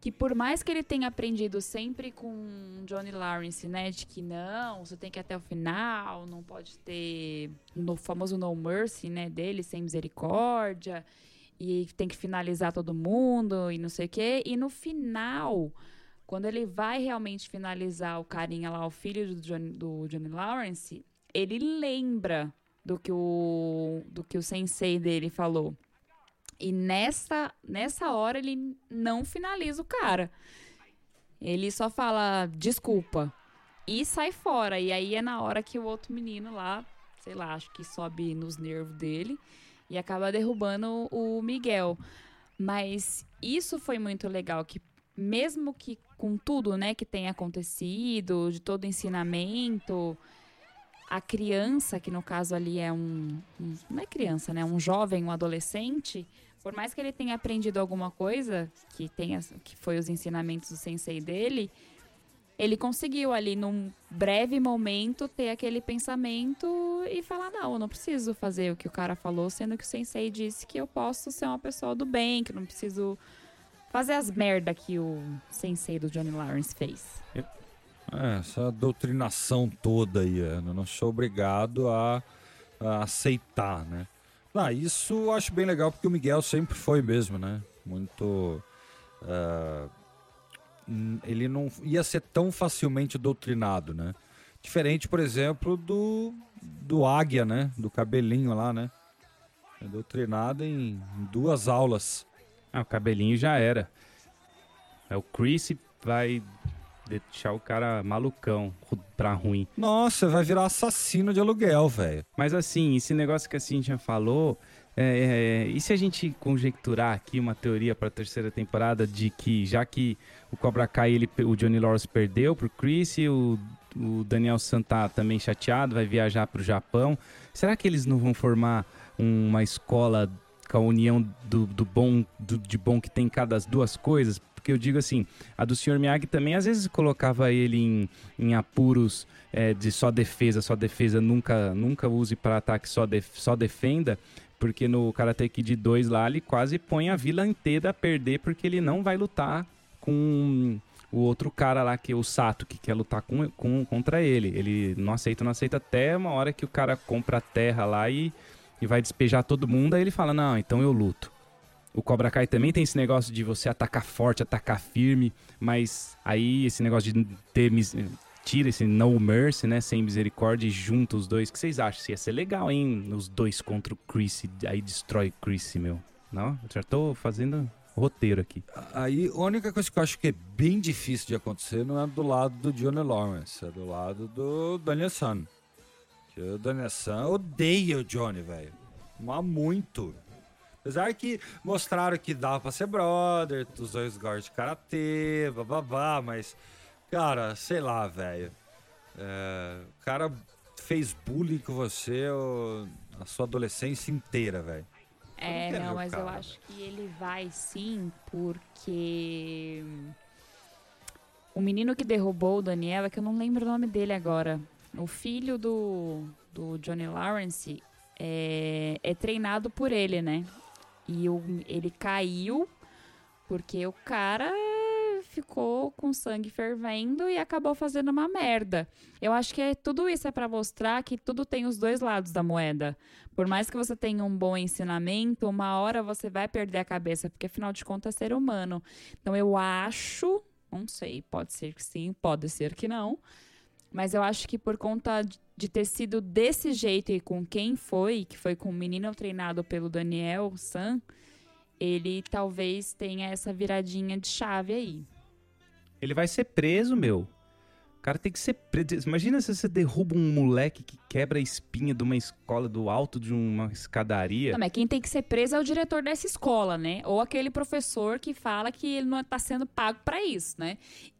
C: que por mais que ele tenha aprendido sempre com Johnny Lawrence, né, de que não, você tem que ir até o final, não pode ter no famoso no mercy, né, dele sem misericórdia e tem que finalizar todo mundo e não sei o quê, e no final, quando ele vai realmente finalizar o carinha lá, o filho do Johnny, do Johnny Lawrence, ele lembra do que o do que o sensei dele falou. E nessa, nessa hora ele não finaliza o cara. Ele só fala desculpa e sai fora. E aí é na hora que o outro menino lá, sei lá, acho que sobe nos nervos dele e acaba derrubando o Miguel. Mas isso foi muito legal que mesmo que com tudo, né, que tenha acontecido, de todo ensinamento, a criança, que no caso ali é um, um- não é criança, né, um jovem, um adolescente, por mais que ele tenha aprendido alguma coisa, que tenha que foi os ensinamentos do sensei dele, ele conseguiu ali num breve momento ter aquele pensamento e falar não, eu não preciso fazer o que o cara falou, sendo que o sensei disse que eu posso ser uma pessoa do bem, que eu não preciso fazer as merda que o sensei do Johnny Lawrence fez.
A: É, essa doutrinação toda aí, eu não sou obrigado a, a aceitar, né? Ah, isso eu acho bem legal porque o Miguel sempre foi mesmo, né? Muito. hum, ele não ia ser tão facilmente doutrinado, né? Diferente, por exemplo, do, do Águia, né? Do cabelinho lá, né? É doutrinado em duas aulas.
B: Ah, o cabelinho já era. É o Chris vai deixar o cara malucão pra ruim.
A: Nossa, vai virar assassino de aluguel, velho.
B: Mas assim, esse negócio que a Cintia falou, é, é, e se a gente conjecturar aqui uma teoria para a terceira temporada de que, já que o Cobra Kai, ele, o Johnny Lawrence perdeu pro Chris e o, o Daniel Santa também chateado, vai viajar pro Japão, será que eles não vão formar uma escola com a união do, do bom, do, de bom que tem cada duas coisas? porque eu digo assim, a do Sr. Miyagi também às vezes colocava ele em, em apuros é, de só defesa, só defesa, nunca, nunca use para ataque, só, def, só defenda, porque no Karate Kid 2 lá ele quase põe a vila inteira a perder porque ele não vai lutar com o outro cara lá, que é o Sato, que quer lutar com, com, contra ele. Ele não aceita, não aceita até uma hora que o cara compra a terra lá e, e vai despejar todo mundo, aí ele fala, não, então eu luto. O Cobra Kai também tem esse negócio de você atacar forte, atacar firme, mas aí esse negócio de ter tira esse no mercy, né, sem misericórdia e junta os dois. O que vocês acham? Ia ser legal, hein? Os dois contra o Chris, aí destrói Chris, meu. Não? Eu já tô fazendo roteiro aqui.
A: Aí, a única coisa que eu acho que é bem difícil de acontecer não é do lado do Johnny Lawrence, é do lado do Daniel San. O Daniel San odeia o Johnny, velho. Mas muito. Apesar que mostraram que dava pra ser brother, os dois gostam de karatê, bababá, mas, cara, sei lá, velho. É, o cara fez bullying com você a sua adolescência inteira, velho.
C: É, não, não mas cara, eu acho que ele vai sim, porque o menino que derrubou o Daniel, é que eu não lembro o nome dele agora. O filho do, do Johnny Lawrence é, é treinado por ele, né? E o, ele caiu porque o cara ficou com sangue fervendo e acabou fazendo uma merda. Eu acho que é, tudo isso é para mostrar que tudo tem os dois lados da moeda. Por mais que você tenha um bom ensinamento, uma hora você vai perder a cabeça, porque afinal de contas é ser humano. Então eu acho, não sei, pode ser que sim, pode ser que não, mas eu acho que por conta de ter sido desse jeito e com quem foi, que foi com o menino treinado pelo Daniel San, ele talvez tenha essa viradinha de chave aí.
B: Ele vai ser preso, meu. O cara tem que ser preso. Imagina se você derruba um moleque que quebra a espinha de uma escola do alto de uma escadaria.
C: Não, mas quem tem que ser preso é o diretor dessa escola, né? Ou aquele professor que fala que ele não está sendo pago para isso, né?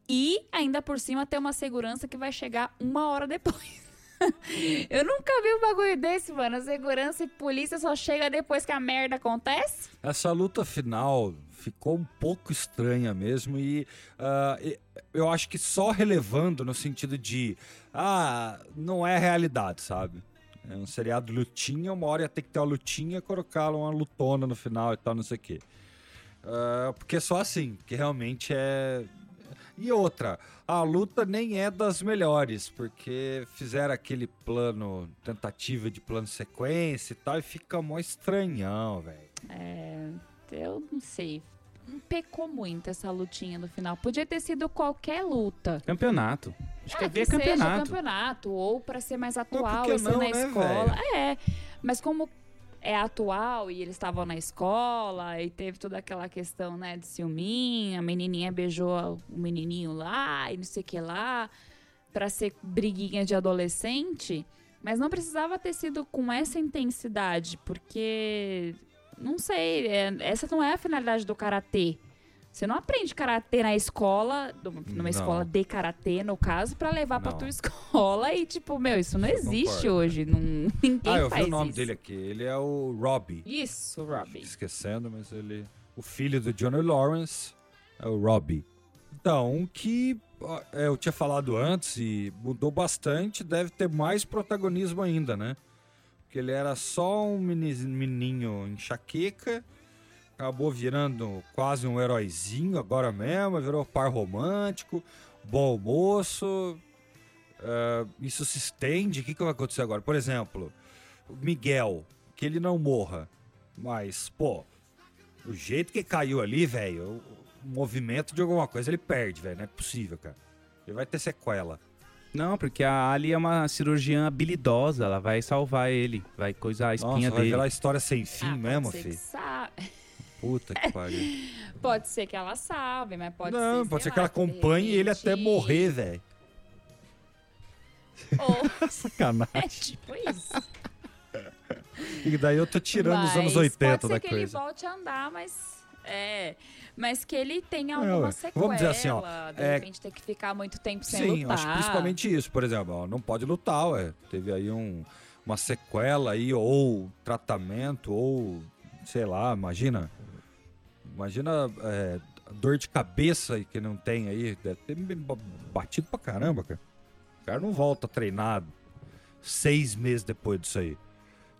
C: E ainda por cima ter uma segurança que vai chegar uma hora depois. *laughs* Eu nunca vi um bagulho desse, mano. Segurança e polícia só chega depois que a merda acontece.
A: Essa luta final ficou um pouco estranha mesmo e uh, eu acho que só relevando no sentido de ah, não é realidade, sabe? É um seriado lutinha, uma hora ia ter que ter uma lutinha, colocar uma lutona no final e tal, não sei o quê. Uh, porque é só assim, que realmente é e outra, a luta nem é das melhores, porque fizeram aquele plano, tentativa de plano sequência e tal, e fica mó estranhão, velho.
C: É, eu não sei. Pecou muito essa lutinha no final. Podia ter sido qualquer luta.
B: Campeonato.
C: Acho é, que, que campeonato. campeonato. Ou para ser mais atual, ser não, na né, escola. Véio? É. Mas como é atual e eles estavam na escola e teve toda aquela questão, né, de ciúminho, a menininha beijou o menininho lá e não sei o que lá, para ser briguinha de adolescente, mas não precisava ter sido com essa intensidade, porque não sei, é, essa não é a finalidade do karatê. Você não aprende karatê na escola, numa não. escola de karatê, no caso, para levar para tua *laughs* escola e tipo, meu, isso não existe hoje. Não, *laughs* ninguém
A: ah, eu
C: vi
A: o nome dele aqui. Ele é o Robbie.
C: Isso, o Robbie.
A: Esquecendo, mas ele. O filho do Johnny Lawrence é o Robbie. Então, que é, eu tinha falado antes e mudou bastante, deve ter mais protagonismo ainda, né? Porque ele era só um menininho enxaqueca acabou virando quase um heróizinho agora mesmo, virou par romântico, bom almoço. Uh, isso se estende. O que, que vai acontecer agora? Por exemplo, o Miguel, que ele não morra. Mas, pô, o jeito que caiu ali, velho, o movimento de alguma coisa ele perde, velho. Não é possível, cara. Ele vai ter sequela.
B: Não, porque a Ali é uma cirurgiã habilidosa, ela vai salvar ele, vai coisar a espinha
A: Nossa,
B: dele. Vai
A: virar história sem fim ah, mesmo, filho. Puta que pariu. *laughs*
C: Pode ser que ela salve, mas pode ser.
A: não,
C: sei
A: pode ser
C: lá,
A: que ela acompanhe ele até morrer, velho.
C: Ou *laughs*
A: Sacanagem. *laughs*
C: é tipo isso.
A: E daí eu tô tirando os anos
C: Mas
A: 80
C: pode ser
A: da
C: que
A: coisa.
C: ele volte a andar, mas. É. Mas que ele tenha
A: É,
C: alguma sequela.
A: Vamos dizer assim, ó,
C: De
A: é-
C: repente ter que ficar muito tempo sem
A: Sim,
C: lutar.
A: acho que principalmente isso, por exemplo, ó, não pode lutar, ué. Teve aí um, uma sequela aí, ou tratamento, ou sei lá, imagina. Imagina é, dor de cabeça que não tem aí. Deve ter batido pra caramba, cara. O cara não volta treinado seis meses depois disso aí.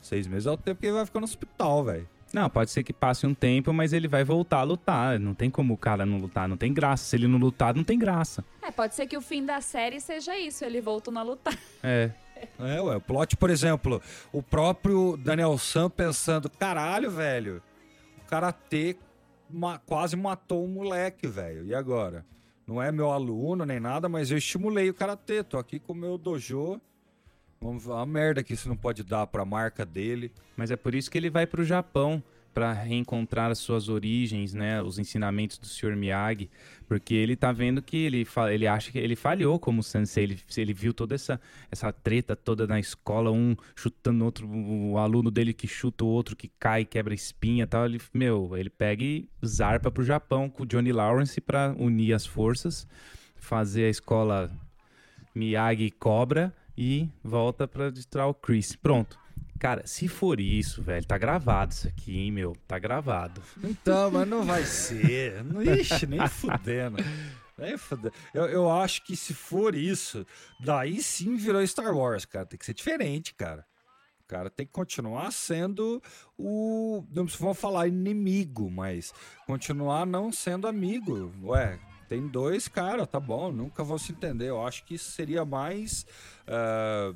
A: Seis meses é o tempo que ele vai ficar no hospital, velho.
B: Não, pode ser que passe um tempo, mas ele vai voltar a lutar. Não tem como o cara não lutar, não tem graça. Se ele não lutar, não tem graça.
C: É, pode ser que o fim da série seja isso, ele voltando a lutar.
B: É.
A: É, ué, o plot, por exemplo, o próprio Daniel Sam pensando, caralho, velho, o karatê ma- quase matou um moleque, velho. E agora? Não é meu aluno nem nada, mas eu estimulei o karatê. Tô aqui com o meu dojo. Vamos a merda que isso não pode dar pra marca dele.
B: Mas é por isso que ele vai pro Japão para reencontrar as suas origens, né, os ensinamentos do Sr. Miyagi, porque ele tá vendo que ele ele acha que ele falhou como sensei, ele, ele viu toda essa essa treta toda na escola, um chutando outro, o aluno dele que chuta o outro que cai, quebra espinha, tal, ele, meu, ele pega e zarpa pro Japão com o Johnny Lawrence para unir as forças, fazer a escola Miyagi Cobra e volta pra distrair o Chris. Pronto. Cara, se for isso, velho, tá gravado isso aqui, hein, meu? Tá gravado.
A: Então, mas não vai ser. Ixi, nem fudendo. Nem fudendo. Eu, eu acho que se for isso, daí sim virou Star Wars, cara. Tem que ser diferente, cara. O cara tem que continuar sendo o. Não vamos falar inimigo, mas continuar não sendo amigo. Ué, tem dois caras, tá bom, nunca vão se entender. Eu acho que seria mais. ah,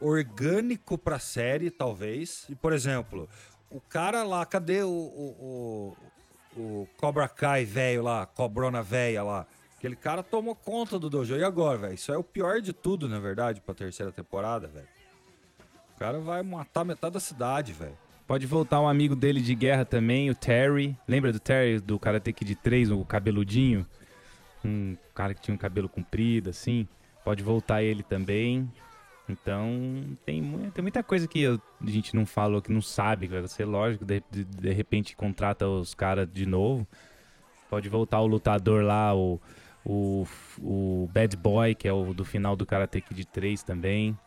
A: orgânico pra série, talvez. E, por exemplo, o cara lá, cadê o, o, o, o Cobra Kai velho lá, Cobrona velha lá? Aquele cara tomou conta do dojo. E agora, velho? Isso é o pior de tudo, na verdade, pra terceira temporada, velho. O cara vai matar metade da cidade, velho.
B: Pode voltar um amigo dele de guerra também, o Terry. Lembra do Terry, do Karate Kid 3, o cabeludinho? Um cara que tinha um cabelo comprido, assim. Pode voltar ele também. Então, tem, tem muita coisa que a gente não falou, que não sabe. Vai ser lógico, de, de, de repente contrata os caras de novo. Pode voltar o lutador lá, o, o, o Bad Boy, que é o do final do Karate Kid 3 também.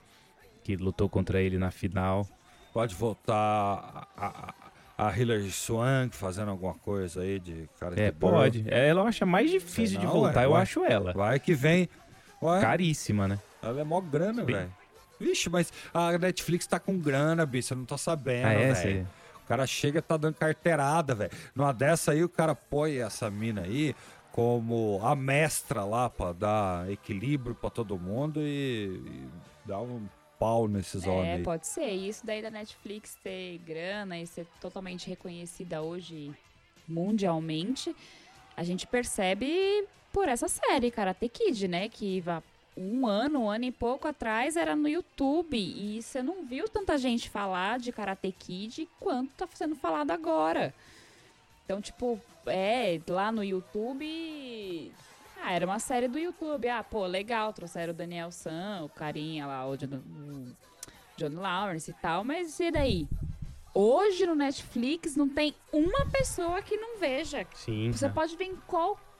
B: Que lutou contra ele na final.
A: Pode voltar a, a, a Hilary Swank fazendo alguma coisa aí de cara
B: É, pode. Ela eu acho a mais difícil
A: Sei
B: de
A: não,
B: voltar,
A: ué,
B: eu
A: ué.
B: acho ela.
A: Vai que vem. Ué,
B: Caríssima, né?
A: ela é mó grana, velho. Vixe, mas a Netflix tá com grana, bicho. Eu não tô sabendo,
B: ah, é?
A: velho. O cara chega e tá dando carteirada, velho. Numa dessa aí, o cara põe essa mina aí como a mestra lá pra dar equilíbrio pra todo mundo e, e dá um pau nesses homens
C: É,
A: aí.
C: pode ser. Isso daí da Netflix ter grana e ser totalmente reconhecida hoje mundialmente, a gente percebe por essa série, Karate Kid, né? Que um ano, um ano e pouco atrás era no YouTube e você não viu tanta gente falar de Karate Kid quanto tá sendo falado agora. Então, tipo, é, lá no YouTube. Ah, era uma série do YouTube. Ah, pô, legal, trouxeram o Daniel San, o carinha lá, o John, o John Lawrence e tal, mas e daí? Hoje no Netflix não tem uma pessoa que não veja.
B: Sim.
C: Você
B: né?
C: pode ver em qualquer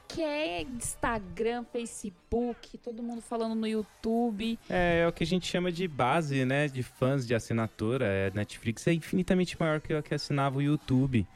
C: Instagram, Facebook, todo mundo falando no YouTube.
B: É, é o que a gente chama de base, né? De fãs de assinatura. É, Netflix é infinitamente maior que o que assinava o YouTube.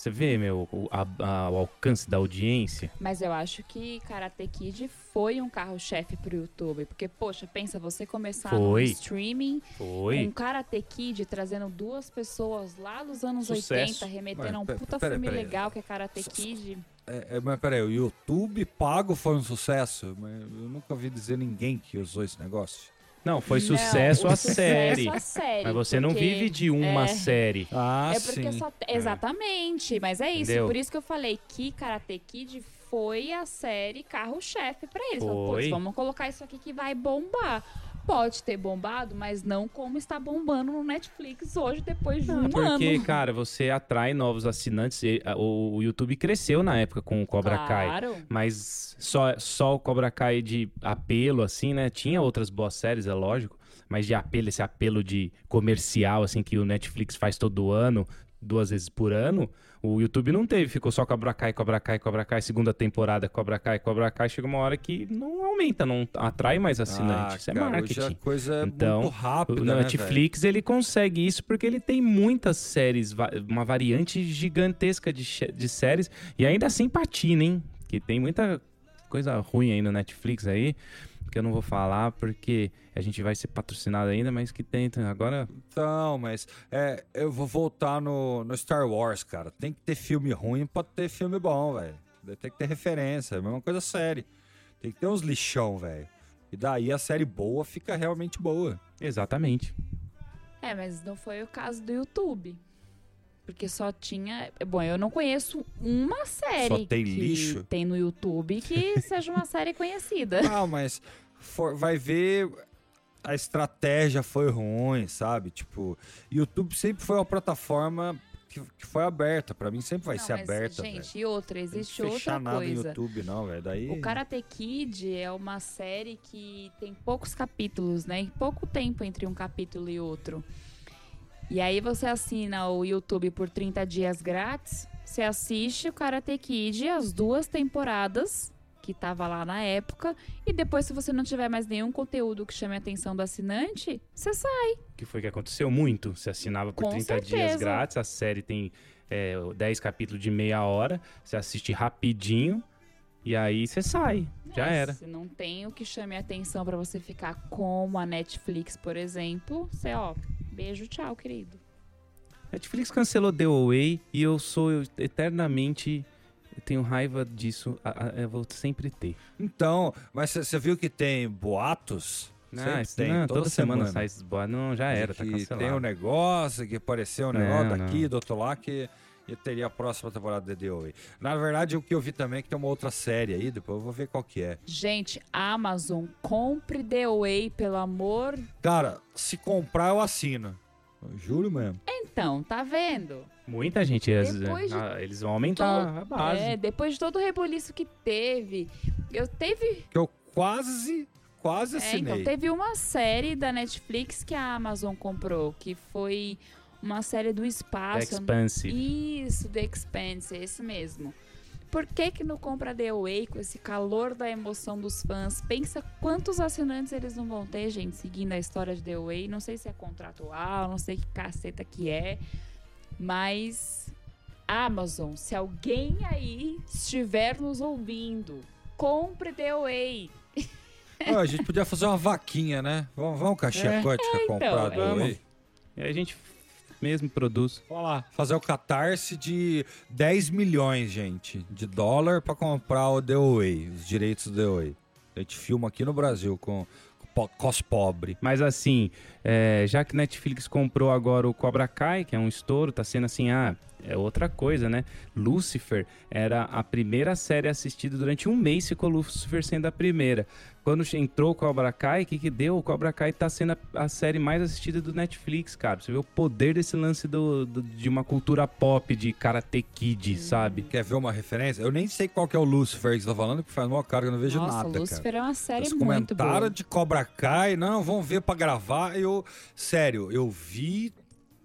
B: Você vê, meu, o, a- a- o alcance da audiência.
C: Mas eu acho que Karate Kid foi um carro-chefe pro YouTube. Porque, poxa, pensa, você começar no
B: Foi.
C: streaming
B: Foi.
C: um Karate Kid trazendo duas pessoas lá dos anos
B: Sucesso.
C: 80, remetendo a um puta
A: pera-
C: filme
A: pera aí.
C: legal que é Karate Kid.
A: É, é, mas peraí, o YouTube pago foi um sucesso? Eu nunca vi dizer ninguém que usou esse negócio.
B: Não, foi
C: Não,
B: sucesso
C: o
B: a
C: sucesso
B: série.
C: a série,
B: Mas você não vive de uma
C: é.
B: série.
A: Ah,
C: É porque só. Exatamente, mas é isso.
B: Entendeu?
C: Por isso que eu falei que Karate Kid foi a série carro-chefe pra eles.
B: Foi.
C: "Putz, vamos colocar isso aqui que vai bombar. Pode ter bombado, mas não como está bombando no Netflix hoje, depois de um
B: Porque,
C: ano.
B: cara, você atrai novos assinantes. e, O, YouTube cresceu na época com o Cobra Kai.
C: claro.
B: Mas só, só o Cobra Kai de apelo, assim, né? Tinha outras boas séries, é lógico. Mas de apelo, esse apelo de comercial, assim, que o Netflix faz todo ano, duas vezes por ano, o YouTube não teve. Ficou só Cobra Kai, Cobra Kai, Cobra Kai, segunda temporada, Cobra Kai, Cobra Kai. Chega uma hora que não aumenta, não atrai mais assinante.
A: Ah,
B: Isso é
A: cara,
B: marketing.
A: Hoje a coisa é
B: Então,
A: muito rápida,
B: O
A: né,
B: Netflix, ele consegue isso porque ele tem muitas séries, uma variante gigantesca de, de séries, e ainda assim patina, hein? Que tem muita coisa ruim aí no Netflix aí, que eu não vou falar porque a gente vai ser patrocinado ainda, mas que tem agora...
A: Então, mas é, eu vou voltar no, no Star Wars, cara. Tem que ter filme ruim pra ter filme bom, velho. Tem que ter referência. É a mesma coisa série. Tem que ter uns lixão, velho. E daí a série boa fica realmente boa.
B: Exatamente.
C: É, mas não foi o caso do YouTube. Porque só tinha. Bom, eu não conheço uma série
A: Só tem
C: que
A: lixo?
C: tem no YouTube que *laughs* seja uma série conhecida.
A: Ah, mas for- vai ver. A estratégia foi ruim, sabe? Tipo, YouTube sempre foi uma plataforma que, que foi aberta. Pra mim sempre vai
C: Não,
A: ser
C: mas,
A: aberta.
C: Gente, e outra,
A: Tem que
C: existe
A: fechar
C: outra
A: nada no
C: coisa.
A: YouTube, não, velho. Daí.
C: O Karate Kid é uma série que tem poucos capítulos, né? E pouco tempo entre um capítulo e outro. E aí você assina o YouTube por 30 dias grátis, você assiste o Karate Kid, as duas temporadas que tava lá na época, e depois se você não tiver mais nenhum conteúdo que chame a atenção do assinante, você sai.
B: que foi que aconteceu muito. Você assinava por
C: Com
B: 30 dias
C: certeza.
B: grátis, a série tem é, 10 capítulos de meia hora, você assiste rapidinho e aí você sai. Já
C: É,
B: era.
C: Se não tem o que chame a atenção pra você ficar como a Netflix, por exemplo, você, ó, beijo, tchau, querido.
B: Netflix cancelou The Away e eu sou eternamente. Eu tenho raiva disso. a- a- Eu vou sempre ter.
A: Então, mas você viu que tem boatos?
B: Isso-
A: tem,
B: não,
A: toda,
B: toda, semana, sai esses boatos. Não, já era, tá
A: que
B: cancelado.
A: tem um negócio, que apareceu um
B: Não,
A: negócio daqui,
B: não.
A: do outro lá, que e teria a próxima temporada de The Away. Na verdade, o que eu vi também é que tem uma outra série aí, depois eu vou ver qual que é.
C: Gente, Amazon, compre The Way, pelo amor.
A: Cara, se comprar, eu assino. Eu juro mesmo.
C: Então, tá vendo?
B: Muita gente. eles-
C: de
B: ah, eles vão aumentar a base.
C: É, depois de todo o rebuliço que teve. Eu teve.
A: Que eu quase, quase
C: É,
A: assinei.
C: então, teve uma série da Netflix que a Amazon comprou, que foi uma série do
B: The
C: espaço.
B: Expansive.
C: Isso, The Expanse, esse mesmo. Por que que não compra The Way com esse calor da emoção dos fãs? Pensa quantos assinantes eles não vão ter, gente, seguindo a história de The Way. Não sei se é contratual, não sei que caceta que é, mas Amazon, se alguém aí estiver nos ouvindo, compre The Way.
A: Ó, a gente podia fazer uma vaquinha, né? Vamos, vamos caixinha
B: É.
A: quântica comprar
C: é
A: The. Away?
B: E a gente mesmo produz.
A: Vamos lá, fazer o catarse de 10 milhões, gente, de dólar pra comprar o The Away, os direitos do The Away. A gente filma aqui no Brasil com, cos pobre.
B: Mas assim, é, já que Netflix comprou agora o Cobra Kai, que é um estouro, tá sendo assim, ah, é outra coisa, né? Lucifer era a primeira série assistida durante um mês, ficou Lucifer sendo a primeira. Quando entrou o Cobra Kai, o que que deu? O Cobra Kai tá sendo a, a série mais assistida do Netflix, cara. Você vê o poder desse lance do, do- de uma cultura pop, de Karate Kid, sabe?
A: Quer ver uma referência? Eu nem sei qual que é o Lucifer que você tá falando, porque faz uma cara que eu não vejo
C: Nossa,
A: nada,
C: Lucifer
A: cara.
C: é uma série
A: Os
C: muito
A: comentários
C: boa.
A: de Cobra Kai, não, vamos ver pra gravar. Eu, sério, eu vi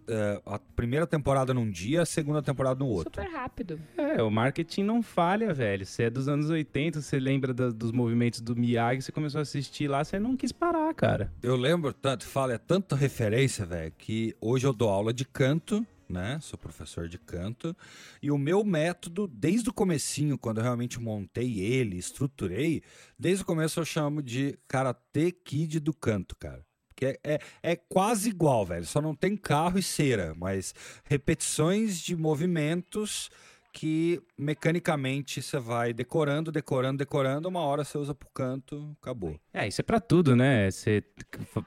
A: é, a primeira temporada num dia, a segunda temporada no outro.
C: Super rápido.
B: É, o marketing não falha, velho. Você é dos anos 80, você lembra da- dos movimentos do Miyagi, você começou a assistir lá, você não quis parar, cara.
A: Eu lembro tanto, fala, é tanta referência, velho, que hoje eu dou aula de canto, né? Sou professor de canto. E o meu método, desde o comecinho, quando eu realmente montei ele, estruturei, desde o começo eu chamo de Karate Kid do canto, cara. Porque é, é, é quase igual, velho. Só não tem carro e cera, mas repetições de movimentos que mecanicamente você vai decorando, decorando, decorando. Uma hora você usa pro canto, acabou.
B: É, isso é pra tudo, né? Você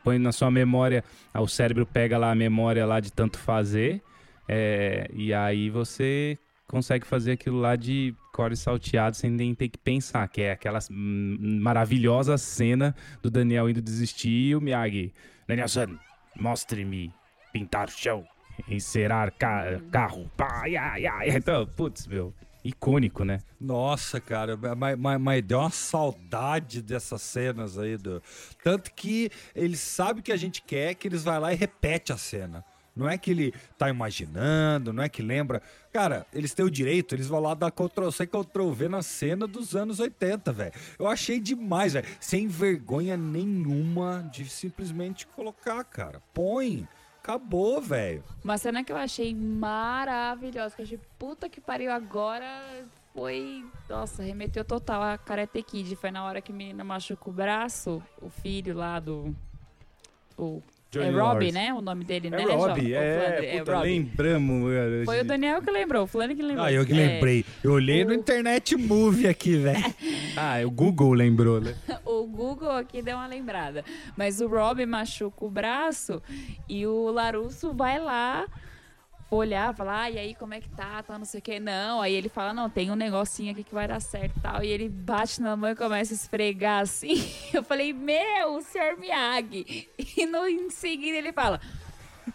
B: põe na sua memória, ah, o cérebro pega lá a memória lá de tanto fazer, é, e aí você consegue fazer aquilo lá de chicório salteado sem nem ter que pensar, que é aquela maravilhosa cena do Daniel indo desistir e o Miyagi. Danielson, mostre-me pintar chão, encerar ca carro. Pá, ia, ia. Então, putz, meu, icônico, né?
A: Nossa, cara, mas, mas, mas, deu uma saudade dessas cenas aí. Do... Tanto que eles sabem que a gente quer que eles vai lá e repete a cena. Não é que ele tá imaginando, não é que lembra. Cara, eles têm o direito, eles vão lá dar Ctrl-C, Ctrl-V na cena dos anos 80, velho. Eu achei demais, velho. Sem vergonha nenhuma de simplesmente colocar, cara. Põe. Acabou, velho.
C: Uma cena que eu achei maravilhosa, que eu achei puta que pariu agora foi. Nossa, remeteu total a Karate Kid. Foi na hora que me machucou o braço, o filho lá do. O Johnny é Robbie, né? O nome dele,
B: é
C: né?
B: Robbie, é, é, puta, é lembramos.
C: Foi o Daniel que lembrou, o Fulano que lembrou.
A: Ah, eu que
C: é.
A: lembrei. Eu olhei o... no Internet Movie aqui, velho. *laughs*
B: ah, o Google lembrou, né? *laughs*
C: o Google aqui deu uma lembrada. Mas o Robbie machuca o braço e o Larusso vai lá olhar, falar, ah, e aí como é que tá, tá, não sei o que. Não, aí ele fala, não, tem um negocinho aqui que vai dar certo e tal. E ele bate na mão e começa a esfregar assim. *laughs* Eu falei, meu, senhor Miyagi. E no em seguida ele fala,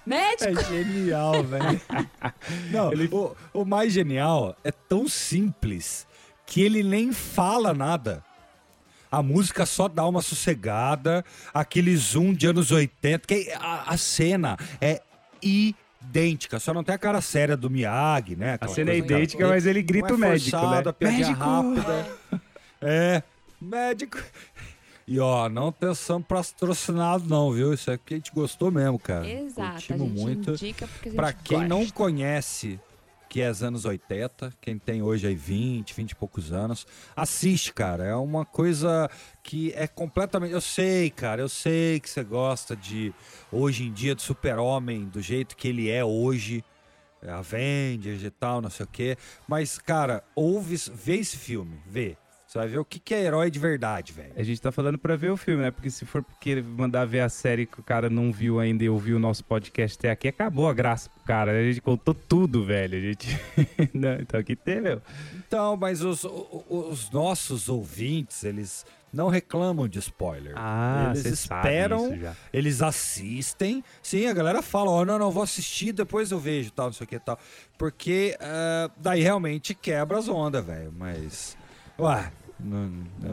C: médico.
A: É genial, velho. *laughs* não, ele... o, o mais genial é tão simples que ele nem fala nada. A música só dá uma sossegada, aquele zoom de anos 80, que a, a cena é idêntica, só não tem a cara séria do Miyagi, né?
B: Aquela a cena é idêntica, mas ele grita é o médico, forçado,
A: né? A médico! rápida. *laughs* é, médico. E ó, não atenção patrocinado não, viu? Isso é que a gente gostou mesmo, cara.
C: Exato, Curtimos a gente muito. indica porque a gente
A: Pra quem
C: gosta.
A: não conhece que é os anos 80, quem tem hoje aí 20, 20 e poucos anos, assiste, cara. É uma coisa que é completamente. Eu sei, cara, eu sei que você gosta de hoje em dia do super-homem, do jeito que ele é hoje. É Avengers e tal, não sei o quê. Mas, cara, ouve, vê esse filme, vê. Você vai ver o que, que é herói de verdade, velho.
B: A gente tá falando pra ver o filme, né? Porque se for porque mandar ver a série que o cara não viu ainda e ouviu o nosso podcast até aqui, acabou a graça pro cara. A gente contou tudo, velho. A gente. *laughs* não, então aqui tem, meu.
A: Então, mas os, os nossos ouvintes, eles não reclamam de spoiler.
B: Ah,
A: eles esperam, eles assistem. Sim, a galera fala, ó, oh, não, não, vou assistir, depois eu vejo, tal, não sei o que tal. Porque uh, daí realmente quebra as ondas, velho. Mas. Ué,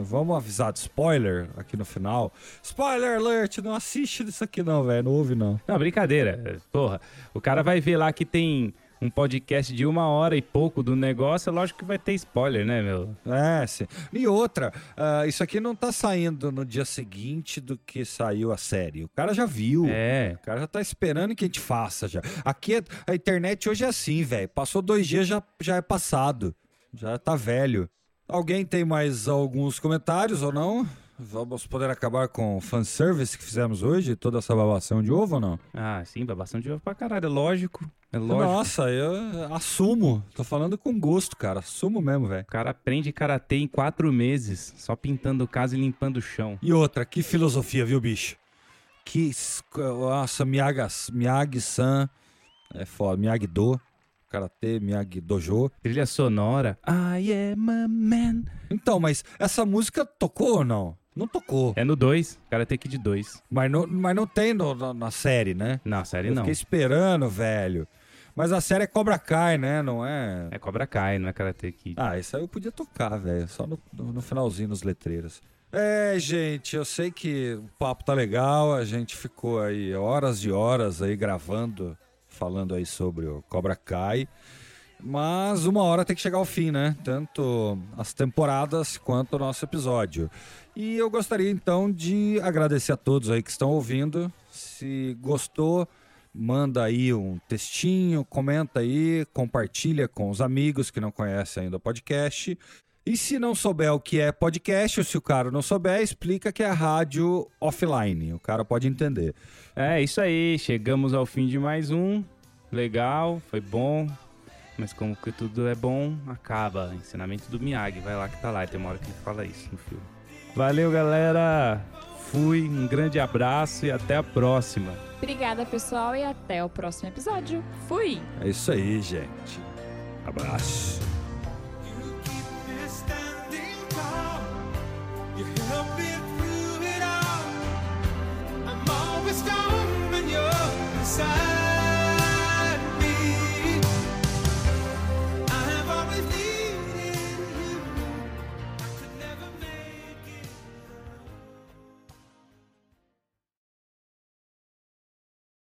A: vamos avisar de spoiler aqui no final. Spoiler alert, não assiste isso aqui não, velho. Não ouve não.
B: Não, brincadeira. Porra, o cara vai ver lá que tem um podcast de uma hora e pouco do negócio, é lógico que vai ter spoiler, né, meu?
A: É, sim. E outra, uh, isso aqui não tá saindo no dia seguinte do que saiu a série. O cara já viu.
B: É.
A: O cara já tá esperando que a gente faça já. Aqui, a internet hoje é assim, velho. Passou dois dias, já, já é passado. Já tá velho. Alguém tem mais alguns comentários ou não? Vamos poder acabar com o fanservice que fizemos hoje? Toda essa babação de ovo ou não?
B: Ah, sim, babação de ovo pra caralho. É lógico. É lógico.
A: Nossa, eu assumo. Tô falando com gosto, cara. Assumo mesmo, velho.
B: O cara aprende karatê em quatro meses, só pintando casa e limpando o chão.
A: E outra, que filosofia, viu, bicho? Que. Nossa, Miyagi-san. É foda. Miyagi-do. Karatê Miyagi Dojo.
B: Trilha sonora. I am a man.
A: Então, mas essa música tocou ou não? Não tocou.
B: É no 2, Karate Kid 2.
A: Mas não, mas não tem no, na, na, série, né?
B: Na série
A: Eu
B: não.
A: Fiquei esperando, velho. Mas a série é Cobra Kai, né? Não é.
B: É Cobra Kai, não é Karate Kid.
A: Ah, isso aí eu podia tocar, velho. Só no, no, no finalzinho, nos letreiros. É, gente, eu sei que o papo tá legal. A gente ficou aí horas de horas aí gravando falando aí sobre o Cobra Kai. Mas uma hora tem que chegar ao fim, né? Tanto as temporadas quanto o nosso episódio. E eu gostaria então de agradecer a todos aí que estão ouvindo. Se gostou, manda aí um textinho, comenta aí, compartilha com os amigos que não conhecem ainda o podcast. E se não souber o que é podcast, ou se o cara não souber, explica que é rádio offline. O cara pode entender.
B: É isso aí, chegamos ao fim de mais um. Legal, foi bom. Mas como que tudo é bom, acaba. Ensinamento do Miyagi, vai lá que tá lá. Tem uma hora que ele fala isso no filme. Valeu, galera. Fui, um grande abraço e até a próxima.
C: Obrigada, pessoal, e até o próximo episódio. Fui!
A: É isso aí, gente. Abraço. side